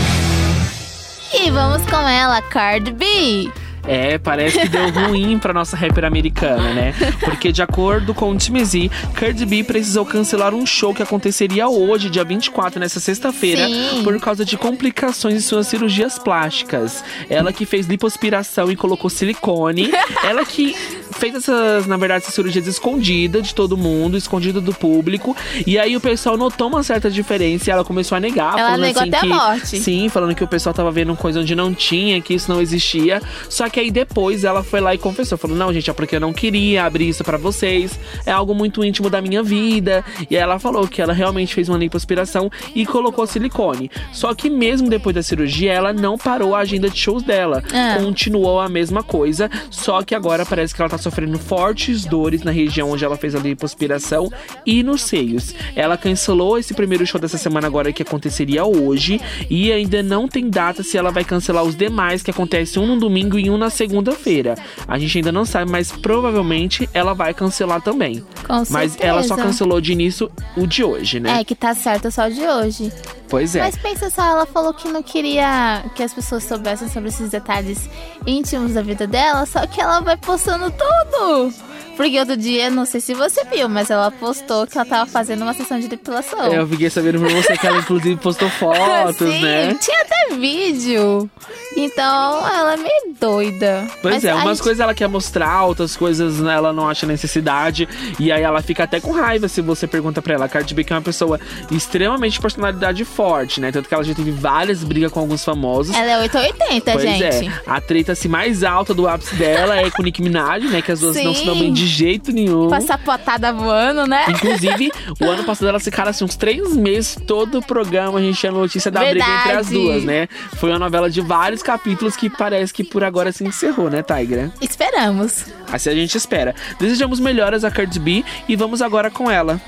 E vamos com ela, Cardi B. É, parece que deu ruim pra nossa rapper americana, né? Porque, de acordo com o TMZ, Cardi B precisou cancelar um show que aconteceria hoje, dia 24, nessa sexta-feira, por causa de complicações em suas cirurgias plásticas. Ela que fez lipoaspiração e colocou silicone. ela que fez essas, na verdade, essas cirurgias escondidas de todo mundo, escondida do público. E aí o pessoal notou uma certa diferença e ela começou a negar. Ela falando negou assim até a que, morte. Sim, falando que o pessoal tava vendo coisa onde não tinha, que isso não existia. Só que aí depois ela foi lá e confessou. Falou, não, gente, é porque eu não queria abrir isso pra vocês. É algo muito íntimo da minha vida. E aí ela falou que ela realmente fez uma lipoaspiração e colocou silicone. Só que mesmo depois da cirurgia, ela não parou a agenda de shows dela. Ah. Continuou a mesma coisa. Só que agora parece que ela tá sofrendo fortes dores na região onde ela fez a lipoaspiração e nos seios. Ela cancelou esse primeiro show dessa semana agora que aconteceria hoje. E ainda não tem data se ela vai cancelar os demais, que acontecem um no domingo e um na segunda-feira. A gente ainda não sabe, mas provavelmente ela vai cancelar também. Com Mas certeza. ela só cancelou de início o de hoje, né? É, que tá certo só de hoje. Pois é. Mas pensa só, ela falou que não queria que as pessoas soubessem sobre esses detalhes íntimos da vida dela, só que ela vai postando tudo. Porque outro dia, não sei se você viu, mas ela postou que ela tava fazendo uma sessão de depilação. É, Eu fiquei sabendo por você que ela inclusive postou fotos, Sim, né? tinha até vídeo. Então, ela é meio doida. Pois Mas é, umas gente- coisas ela quer mostrar, outras coisas né, ela não acha necessidade. E aí ela fica até com raiva se você pergunta pra ela. A Cardi B que é uma pessoa extremamente de personalidade forte, né? Tanto que ela já teve várias brigas com alguns famosos. Ela é 880, Pois gente. é, a treta assim, mais alta do ápice dela é com o Nicki Minaj, né? Que as duas não se dão Sim. bem de jeito nenhum. Com a sapotada voando, né? Inclusive, o ano passado elas ficaram assim uns três meses, todo o programa a gente tinha notícia da briga entre as Verdade. duas, né? Foi uma novela de vários capítulos que parece que por agora se encerrou, né, Tigra? Esperamos. Assim a gente espera. Desejamos melhoras a Cardi B e vamos agora com ela.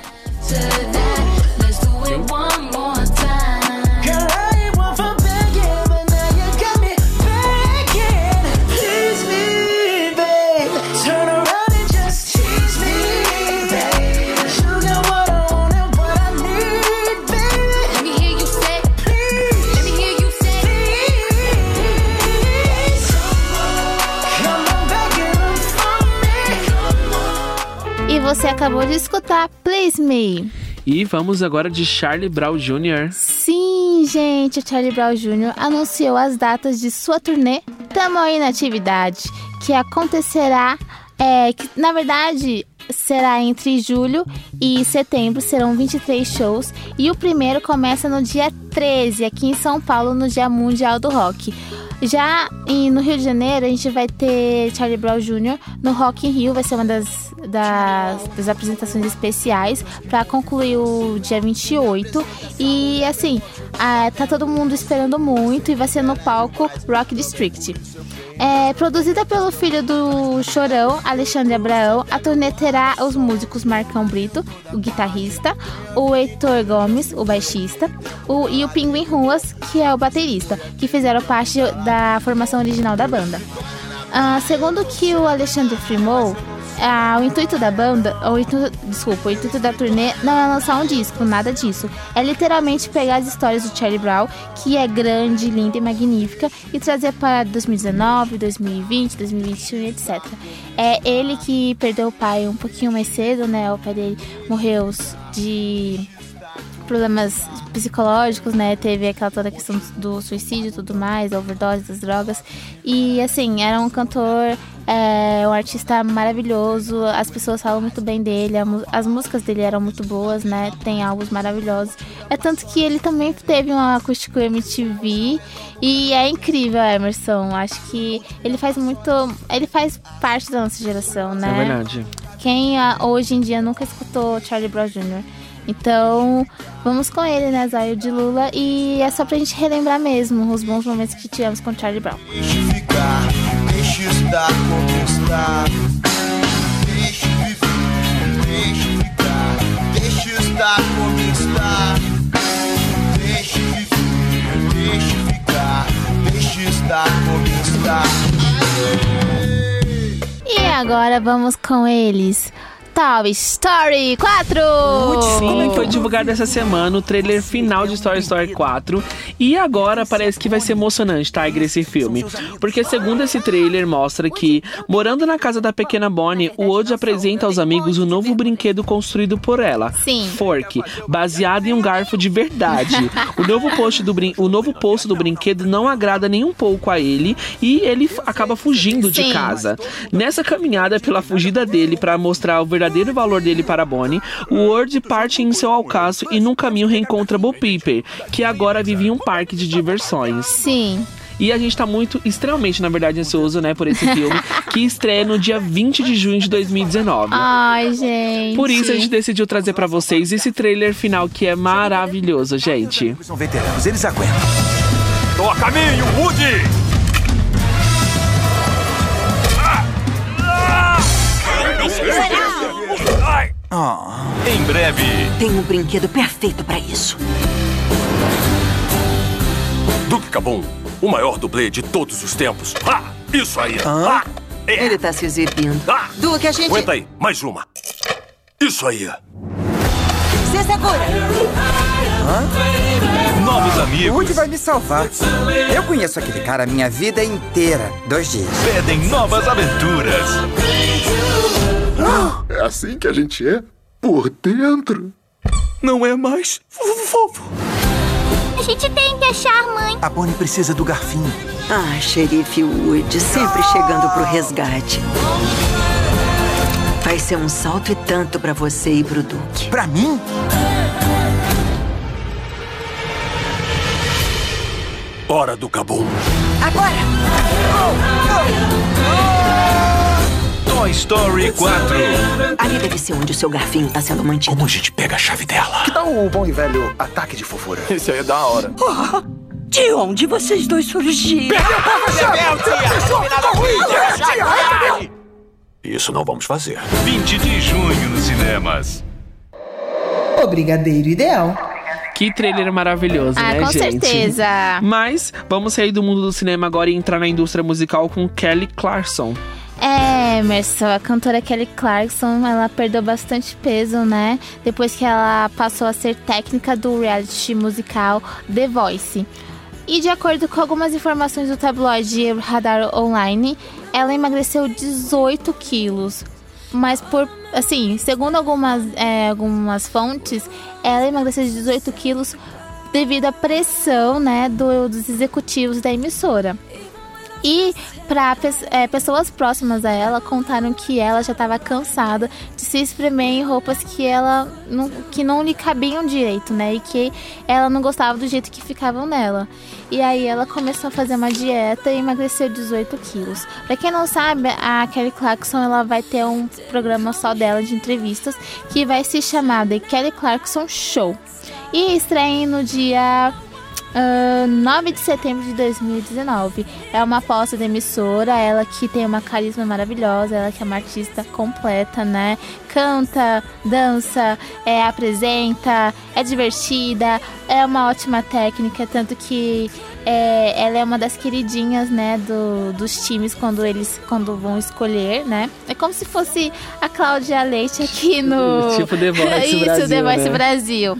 Let's acabou de escutar Please Me. E vamos agora de Charlie Brown Jr. Sim, gente, o Charlie Brown Jr. anunciou as datas de sua turnê Tamo aí na atividade, que acontecerá, é, que na verdade será entre julho e setembro, serão 23 shows, e o primeiro começa no dia 13, aqui em São Paulo, no Dia Mundial do Rock. Já em- no Rio de Janeiro, a gente vai ter Charlie Brown Jr. no Rock in Rio, vai ser uma das, das, das apresentações especiais para concluir o dia 28. E assim, ah, tá todo mundo esperando muito e vai ser no palco Rock District. É, produzida pelo filho do Chorão, Alexandre Abraão, a turnê terá os músicos Marcão Brito, o guitarrista, o Heitor Gomes, o baixista, o, e o Pinguim Ruas, que é o baterista, que fizeram parte da formação original da banda. Ah, segundo que o Alexandre afirmou, ah, o intuito da banda, o intuito, desculpa, o intuito da turnê não é lançar um disco, nada disso. É literalmente pegar as histórias do Charlie Brown, que é grande, linda e magnífica, e trazer para 2019, 2020, 2021 e etc. É ele que perdeu o pai um pouquinho mais cedo, né? O pai dele morreu de problemas psicológicos, né? Teve aquela toda questão do suicídio e tudo mais, da overdose das drogas. E assim, era um cantor, é, um artista maravilhoso, as pessoas falam muito bem dele, a as músicas dele eram muito boas, né? Tem álbuns maravilhosos. É tanto que ele também teve um acústico MTV e é incrível, Emerson. Acho que ele faz muito. Ele faz parte da nossa geração, né? É verdade. Quem ah, hoje em dia nunca escutou Charlie Brown Jr. Então, vamos com ele, né, Zaio de Lula. E é só pra gente relembrar mesmo os bons momentos que tivemos com Charlie Brown. Deixe ficar, deixe estar como está. Deixe viver, deixe ficar, deixe estar como está. Deixe viver, deixe ficar, deixe estar como está. E agora vamos com eles. Toy Story 4! Sim, foi divulgado essa semana o trailer final de Toy Story 4. E agora parece que vai ser emocionante, Tiger, esse filme. Porque segundo esse trailer mostra que, morando na casa da pequena Bonnie, o Woody apresenta aos amigos o novo brinquedo construído por ela. Sim. Fork, baseado em um garfo de verdade. o, novo post do brin o novo posto do brinquedo não agrada nem um pouco a ele e ele acaba fugindo de Sim. casa. Nessa caminhada pela fugida dele para mostrar o verdadeiro valor dele para Bonnie, o Word parte em seu alcaço e no caminho reencontra Bo Peeper, que agora vive em um parque de diversões. Sim. E a gente tá muito, extremamente, na verdade, ansioso, né, por esse filme, que estreia no dia 20 de junho de 2019. Ai, gente. Por isso a gente decidiu trazer pra vocês esse trailer final que é maravilhoso, gente. São veteranos, eles aguentam. Tô a caminho, Woody! Ai! Em breve, Tem um brinquedo perfeito pra isso. Duke Cabum, o maior dublê de todos os tempos. Ah, isso aí! Ah, é. Ele tá se exibindo. Ah, Duque, a gente. aguenta aí, mais uma. Isso aí! Se segura! Novos amigos Woody vai me salvar. Eu conheço aquele cara a minha vida inteira. Dois dias. pedem novas aventuras. É assim que a gente é? Por dentro? Não é mais fofo. A gente tem que achar a mãe. A Bonnie precisa do garfinho. Ah, xerife Wood, sempre chegando pro resgate. Vai ser um salto e tanto pra você e pro Duque. Pra mim? Hora do Cabum. Agora! Toy Story 4. Ali deve ser onde o seu garfinho tá sendo mantido. Como a gente pega a chave dela? Que tal o bom e velho ataque de fofura? Esse aí é da hora. De onde vocês dois surgiram? Isso não vamos fazer. 20 de junho nos cinemas. O Brigadeiro Ideal. Que trailer maravilhoso, Ah, né, com gente? certeza. Mas vamos sair do mundo do cinema agora e entrar na indústria musical com Kelly Clarkson. É, Emerson, a cantora Kelly Clarkson, ela perdeu bastante peso, né? Depois que ela passou a ser técnica do reality musical The Voice. E de acordo com algumas informações do tabloide Radar Online, ela emagreceu 18 quilos. Mas por, assim, segundo algumas, é, algumas fontes, ela emagreceu 18 quilos devido à pressão, né, do- dos executivos da emissora. E para pessoas próximas a ela contaram que ela já estava cansada de se espremer em roupas que ela não, que não lhe cabiam direito, né? E que ela não gostava do jeito que ficavam nela. E aí ela começou a fazer uma dieta e emagreceu 18 quilos. Pra quem não sabe, a Kelly Clarkson ela vai ter um programa só dela de entrevistas que vai se chamar The Kelly Clarkson Show. E estreia no dia ah, 9 de setembro de 2019. É uma aposta da emissora, ela que tem uma carisma maravilhosa, ela que é uma artista completa, né? Canta, dança, é, apresenta, é divertida, é uma ótima técnica, tanto que é, ela é uma das queridinhas, né, do, dos times quando eles quando vão escolher, né? É como se fosse a Cláudia Leite aqui no Tipo The Voice Isso, Brasil, The Voice né? Brasil.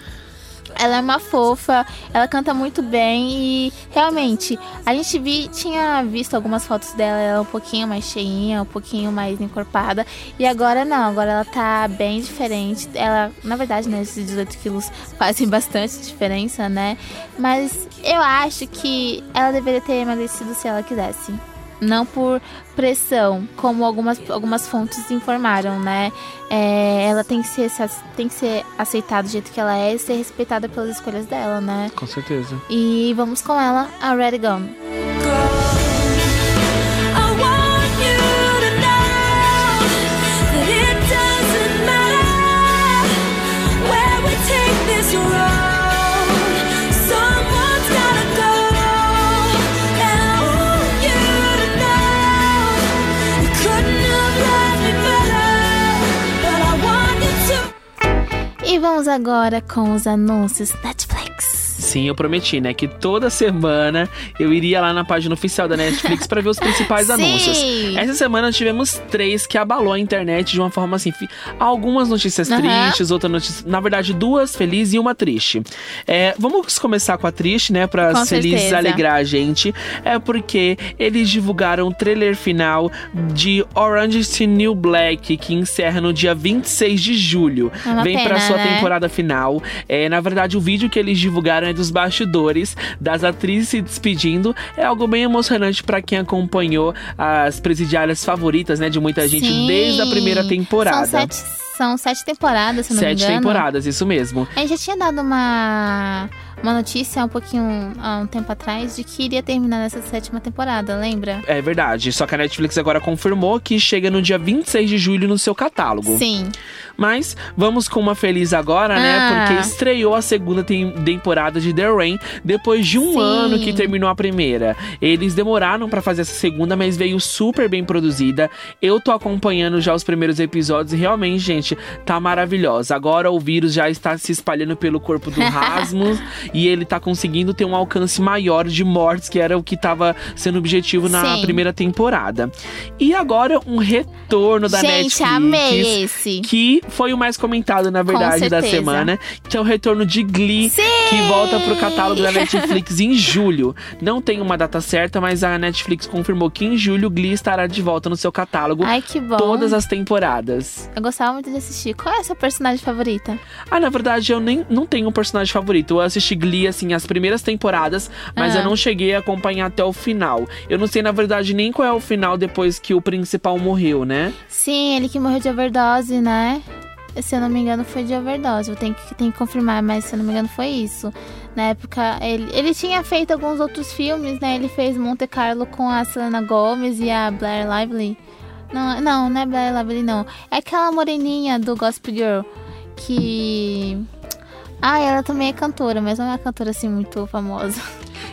Ela é uma fofa, ela canta muito bem e realmente a gente vi, tinha visto algumas fotos dela, ela é um pouquinho mais cheinha, um pouquinho mais encorpada e agora não, agora ela tá bem diferente. Ela, na verdade, né, esses 18 quilos fazem bastante diferença, né? Mas eu acho que ela deveria ter emagrecido se ela quisesse. Não por pressão, como algumas, algumas fontes informaram, né? É, ela tem que, ser, tem que ser aceitada do jeito que ela é e ser respeitada pelas escolhas dela, né? Com certeza. E vamos com ela, a Ready Gone. E vamos agora com os anúncios Netflix. Sim, eu prometi, né? Que toda semana eu iria lá na página oficial da Netflix pra ver os principais anúncios. Essa semana tivemos três que abalou a internet de uma forma assim. Algumas notícias Aham. tristes, outras notícias. Na verdade, duas felizes e uma triste. É, vamos começar com a triste, né? Pra Com felizes certeza. alegrar a gente. É porque eles divulgaram o trailer final de Orange is the New Black, que encerra no dia 26 de julho. É Vem pra pena, sua né? temporada final. É, na verdade, o vídeo que eles divulgaram é dos bastidores, das atrizes se despedindo. É algo bem emocionante pra quem acompanhou as presidiárias favoritas, né, de muita gente Sim. desde a primeira temporada. São sete, são sete temporadas, se não me Sete engano. temporadas, isso mesmo. A gente já tinha dado uma, uma notícia há um pouquinho, há um tempo atrás, de que iria terminar nessa sétima temporada, lembra? É verdade. Só que a Netflix agora confirmou que chega no dia 26 de julho no seu catálogo. Sim. Mas vamos com uma feliz agora, né? Ah. Porque estreou a segunda tem- temporada de The Rain depois de um Sim. ano que terminou a primeira. Eles demoraram pra fazer essa segunda, mas veio super bem produzida. Eu tô acompanhando já os primeiros episódios e realmente, gente, tá maravilhosa. Agora o vírus já está se espalhando pelo corpo do Rasmus e ele tá conseguindo ter um alcance maior de mortes, que era o que tava sendo objetivo na Sim. primeira temporada. E agora um retorno da Gente, Netflix amei esse. que foi o mais comentado, na verdade, da semana, que é o retorno de Glee, que volta pro catálogo da Netflix em julho. Não tem uma data certa, mas a Netflix confirmou que em julho Glee estará de volta no seu catálogo. Ai, que bom. Todas as temporadas. Eu gostava muito de assistir. Qual é a sua personagem favorita? Ah, na verdade, eu nem não tenho um personagem favorito. Eu assisti Glee, assim, as primeiras temporadas, mas Ah. eu não cheguei a acompanhar até o final. Eu não sei, na verdade, nem qual é o final depois que o principal morreu, né? Sim, ele que morreu de overdose, né? Se eu não me engano, foi de overdose. Eu tenho que, tenho que confirmar, mas se eu não me engano, foi isso. Na época, ele, ele tinha feito alguns outros filmes, né? Ele fez Monte Carlo com a Selena Gomez e a Blair Lively. Não, não, não é Blair Lively, não. É aquela moreninha do Gospel Girl que. Ah, ela também é cantora, mas não é uma cantora assim muito famosa.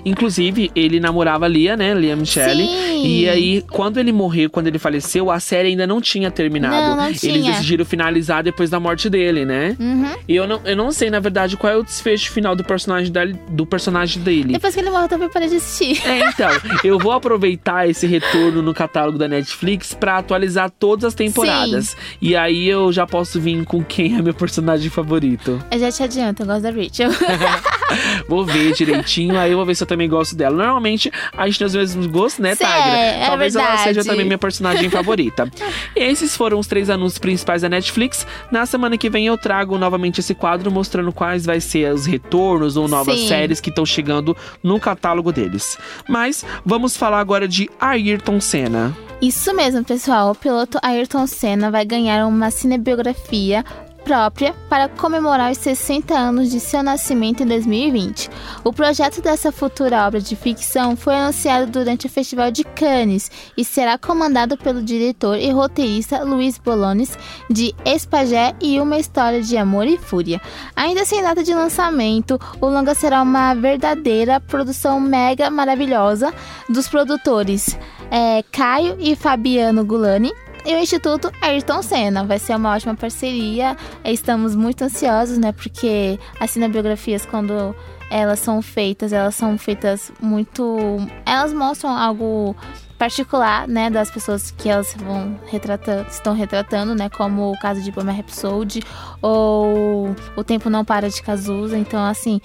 Inclusive, ele namorava Lia, né? Lia Michele. Sim. E aí, quando ele morreu, quando ele faleceu, a série ainda não tinha terminado. Não, não Eles tinha. decidiram finalizar depois da morte dele, né? Uhum. E eu não, eu não sei, na verdade, qual é o desfecho final do personagem, dele, do personagem dele. Depois que ele morreu, eu também parei de assistir. É, então, eu vou aproveitar esse retorno no catálogo da Netflix pra atualizar todas as temporadas. E aí eu já posso vir com quem é meu personagem favorito. Eu já te adianto, eu gosto da Rachel. Vou ver direitinho, aí eu vou ver se eu também gosto dela. Normalmente a gente tem os mesmos gostos, né, Sim, Tigra? é Talvez ela verdade. seja também minha personagem favorita. E esses foram os três anúncios principais da Netflix. Na semana que vem eu trago novamente esse quadro mostrando quais vai ser os retornos ou novas Sim. séries que estão chegando no catálogo deles. Mas vamos falar agora de Ayrton Senna. Isso mesmo, pessoal. O piloto Ayrton Senna vai ganhar uma cinebiografia própria para comemorar os 60 anos de seu nascimento em 2020. O projeto dessa futura obra de ficção foi anunciado durante o Festival de Cannes e será comandado pelo diretor e roteirista Luiz Bolones de Espagé e Uma História de Amor e Fúria. Ainda sem data de lançamento, o longa será uma verdadeira produção mega maravilhosa dos produtores é, Caio e Fabiano Gulani e o Instituto Ayrton Senna. Vai ser uma ótima parceria. Estamos muito ansiosos, né? Porque as cinebiografias, quando elas são feitas, elas são feitas muito. Elas mostram algo particular, né, das pessoas que elas vão retratando, estão retratando, né, como o caso de Bohemian Rhapsody ou O Tempo Não Para de Cazuza. Então, assim,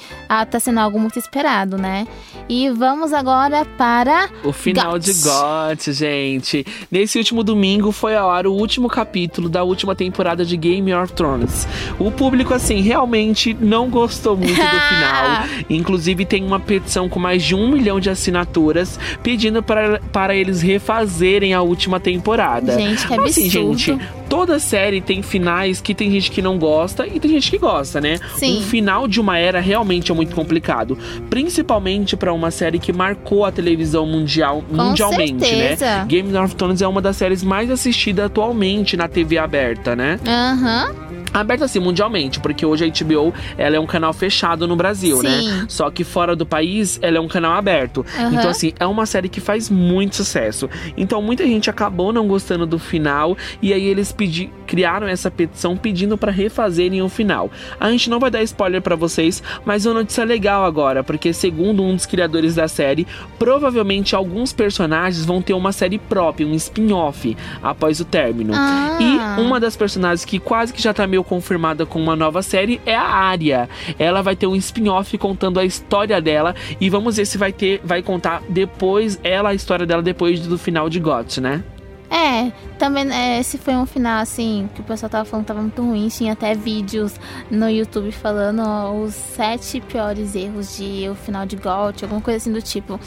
tá sendo algo muito esperado, né? E vamos agora para O final GOT. de GOT, gente. Nesse último domingo foi ao ar o último capítulo da última temporada de Game of Thrones. O público, assim, realmente não gostou muito do final. Inclusive, tem uma petição com mais de um milhão de assinaturas pedindo para, para eles refazerem a última temporada. Gente, que Assim, absurdo. gente, toda série tem finais que tem gente que não gosta e tem gente que gosta, né? Sim. Um final de uma era realmente é muito complicado. Principalmente pra uma série que marcou a televisão mundial, Com mundialmente, certeza. né? Game of Thrones é uma das séries mais assistidas atualmente na TV aberta, né? Aham. Aberta assim, mundialmente, porque hoje a HBO ela é um canal fechado no Brasil, Sim. né? Só que fora do país ela é um canal aberto. Aham. Então, assim, é uma série que faz muito sucesso. Então, muita gente acabou não gostando do final e aí eles pedi criaram essa petição pedindo pra refazerem o final. A gente não vai dar spoiler pra vocês, mas uma notícia legal agora, porque segundo um dos criadores da série, provavelmente alguns personagens vão ter uma série própria, um spin-off após o término. Ah. E uma das personagens que quase que já tá meio confirmada com uma nova série é a Arya. Ela vai ter um spin-off contando a história dela e vamos ver se vai ter, vai contar depois ela a história dela depois do final de GOT, né? É, também é, esse foi um final assim que o pessoal tava falando que tava muito ruim. Tinha até vídeos no YouTube falando ó, os sete piores erros de o final de GOT, alguma coisa assim do tipo.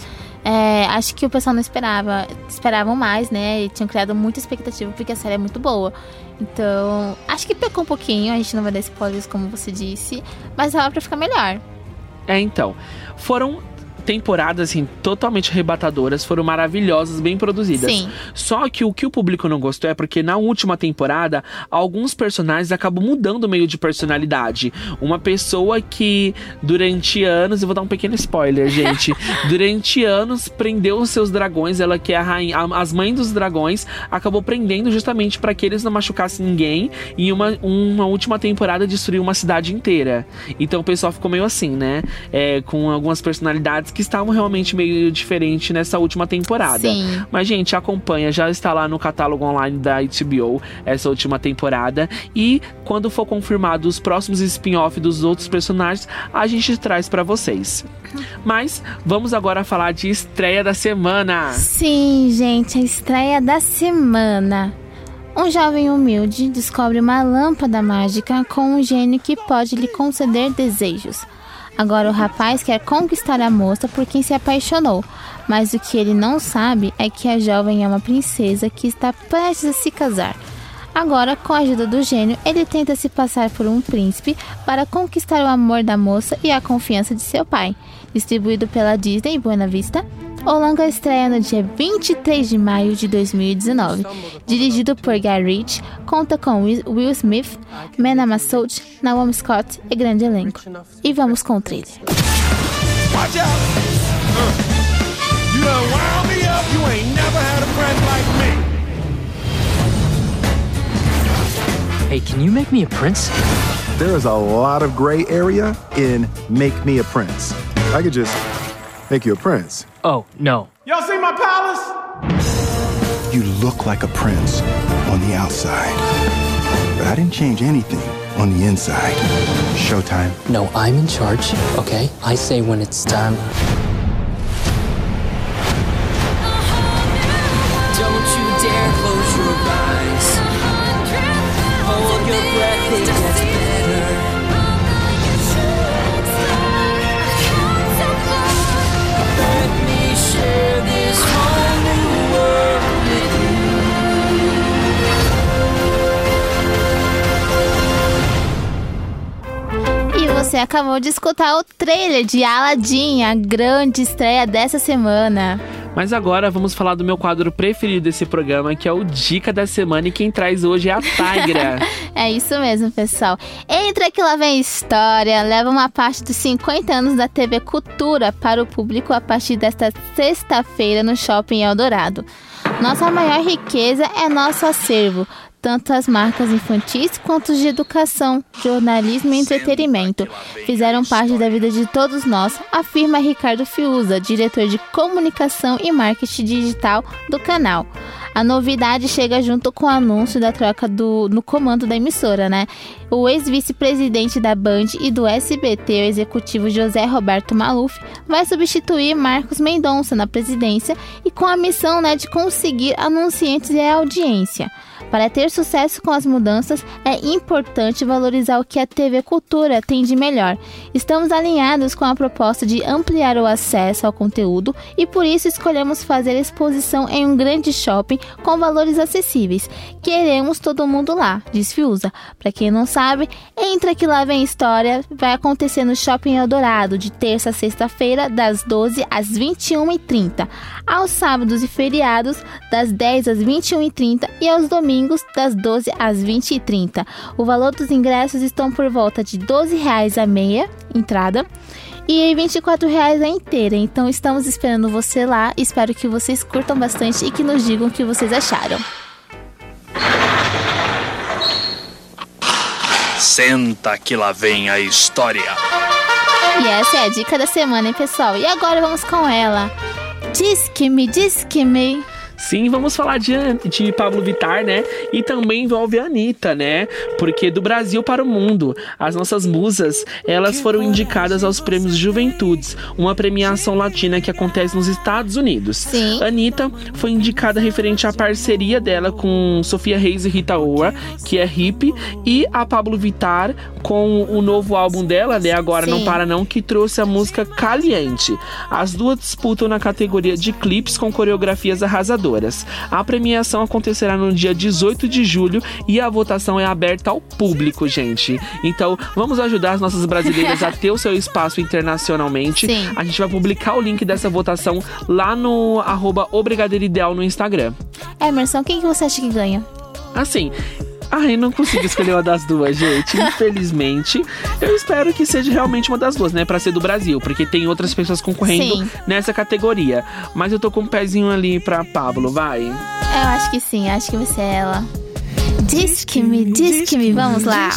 É, acho que o pessoal não esperava, esperavam mais, né? E tinham criado muita expectativa porque a série é muito boa. Então, acho que pecou um pouquinho. A gente não vai dar spoilers, como você disse, mas dava pra ficar melhor. É, então. Foram temporadas assim totalmente arrebatadoras, foram maravilhosas, bem produzidas. Sim. Só que o que o público não gostou é porque na última temporada alguns personagens acabam mudando meio de personalidade. Uma pessoa que durante anos, eu vou dar um pequeno spoiler, gente, durante anos prendeu os seus dragões, ela que é a rainha, a- as mães dos dragões, acabou prendendo justamente para que eles não machucassem ninguém e uma, uma última temporada destruiu uma cidade inteira. Então o pessoal ficou meio assim, né? É, com algumas personalidades que estavam realmente meio diferentes nessa última temporada. Sim. Mas, gente, acompanha, já está lá no catálogo online da HBO essa última temporada. E quando for confirmado os próximos spin-off dos outros personagens, a gente traz pra vocês. Mas vamos agora falar de estreia da semana. Sim, gente, a estreia da semana. Um jovem humilde descobre uma lâmpada mágica com um gênio que pode lhe conceder desejos. Agora o rapaz quer conquistar a moça por quem se apaixonou, mas o que ele não sabe é que a jovem é uma princesa que está prestes a se casar. Agora, com a ajuda do gênio, ele tenta se passar por um príncipe para conquistar o amor da moça e a confiança de seu pai. Distribuído pela Disney Buena Vista, o longa estreia no dia 23 de maio de 2019. Dirigido por Guy Ritchie, conta com Will Smith, Mena Massoud, Naomi Scott e grande elenco. E vamos com o trailer. Watch out! You done wound me up, you ain't never had a friend like me. Hey, can you make me a prince? There is a lot of gray area in Make Me a Prince. I could just make you a prince. Oh, no. Y'all see my palace? You look like a prince on the outside. But I didn't change anything on the inside. Showtime. No, I'm in charge, okay? I say when it's time. Don't you dare close your eyes. Hold your breath, it você acabou de escutar o trailer de Aladdin, a grande estreia dessa semana. Mas agora vamos falar do meu quadro preferido desse programa, que é o Dica da Semana. E quem traz hoje é a Tigra. É isso mesmo, pessoal. Entra que lá vem história. Leva uma parte dos 50 anos da TV Cultura para o público a partir desta sexta-feira no Shopping Eldorado. Nossa maior riqueza é nosso acervo, tanto as marcas infantis quanto os de educação, jornalismo e entretenimento fizeram parte da vida de todos nós, afirma Ricardo Fiuza, diretor de comunicação e marketing digital do canal. A novidade chega junto com o anúncio da troca do, no comando da emissora, né? O ex-vice-presidente da Band e do SBT, o executivo José Roberto Maluf, vai substituir Marcos Mendonça na presidência e com a missão né, de conseguir anunciantes e audiência. Para ter sucesso com as mudanças, é importante valorizar o que a TV Cultura tem de melhor. Estamos alinhados com a proposta de ampliar o acesso ao conteúdo e por isso escolhemos fazer exposição em um grande shopping com valores acessíveis. Queremos todo mundo lá, diz Fiuza. Para quem não sabe, entra que lá vem história. Vai acontecer no Shopping Eldorado de terça a sexta-feira, das 12 às 21h30. Aos sábados e feriados, das 10 às 21h30 e aos domingos, das 12 às 20h30. O valor dos ingressos estão por volta de 12 reais a meia entrada e 24 reais a inteira. Então estamos esperando você lá. Espero que vocês curtam bastante e que nos digam o que vocês acharam. Senta que lá vem a história. E essa é a dica da semana, hein, pessoal? E agora vamos com ela. Diz que me, diz que me. Sim, vamos falar de, de Pablo Vittar, né? E também envolve a Anitta, né? Porque do Brasil para o mundo, as nossas musas, elas foram indicadas aos prêmios Juventudes, uma premiação latina que acontece nos Estados Unidos. Sim. Anitta foi indicada referente à parceria dela com Sofia Reis e Rita Ora, que é hip, e a Pablo Vittar com o novo álbum dela, né? Agora Não Sim. Para Não, que trouxe a música Caliente. As duas disputam na categoria de clipes com coreografias arrasadoras. A premiação acontecerá no dia 18 de julho e a votação é aberta ao público, gente. Então, vamos ajudar as nossas brasileiras a ter o seu espaço internacionalmente. Sim. A gente vai publicar o link dessa votação lá no arroba no Instagram. Emerson, quem que você acha que ganha? Assim. Ai, não consigo escolher uma das duas, gente. Infelizmente. Eu espero que seja realmente uma das duas, né? Pra ser do Brasil, porque tem outras pessoas concorrendo Sim. nessa categoria. Mas eu tô com um pezinho ali pra Pablo, vai. Eu acho que sim, acho que vai ser ela. Diz que me, diz que me, vamos lá.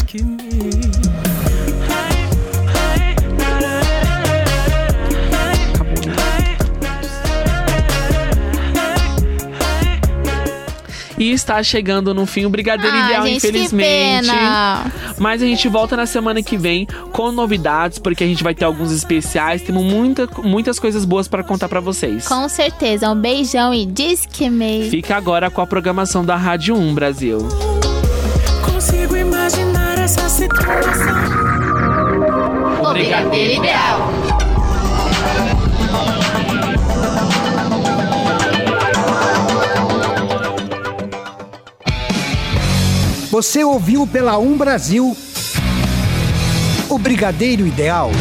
E está chegando no fim o Brigadeiro Ah, Ideal, gente, infelizmente. Mas a gente volta na semana que vem com novidades, porque a gente vai ter alguns especiais. Temos muita, muitas coisas boas para contar para vocês. Com certeza, um beijão e diz que me. Fica agora com a programação da Rádio 1 Brasil. Consigo imaginar essa situação. O Brigadeiro Ideal. Você ouviu pela Um Brasil o Brigadeiro Ideal.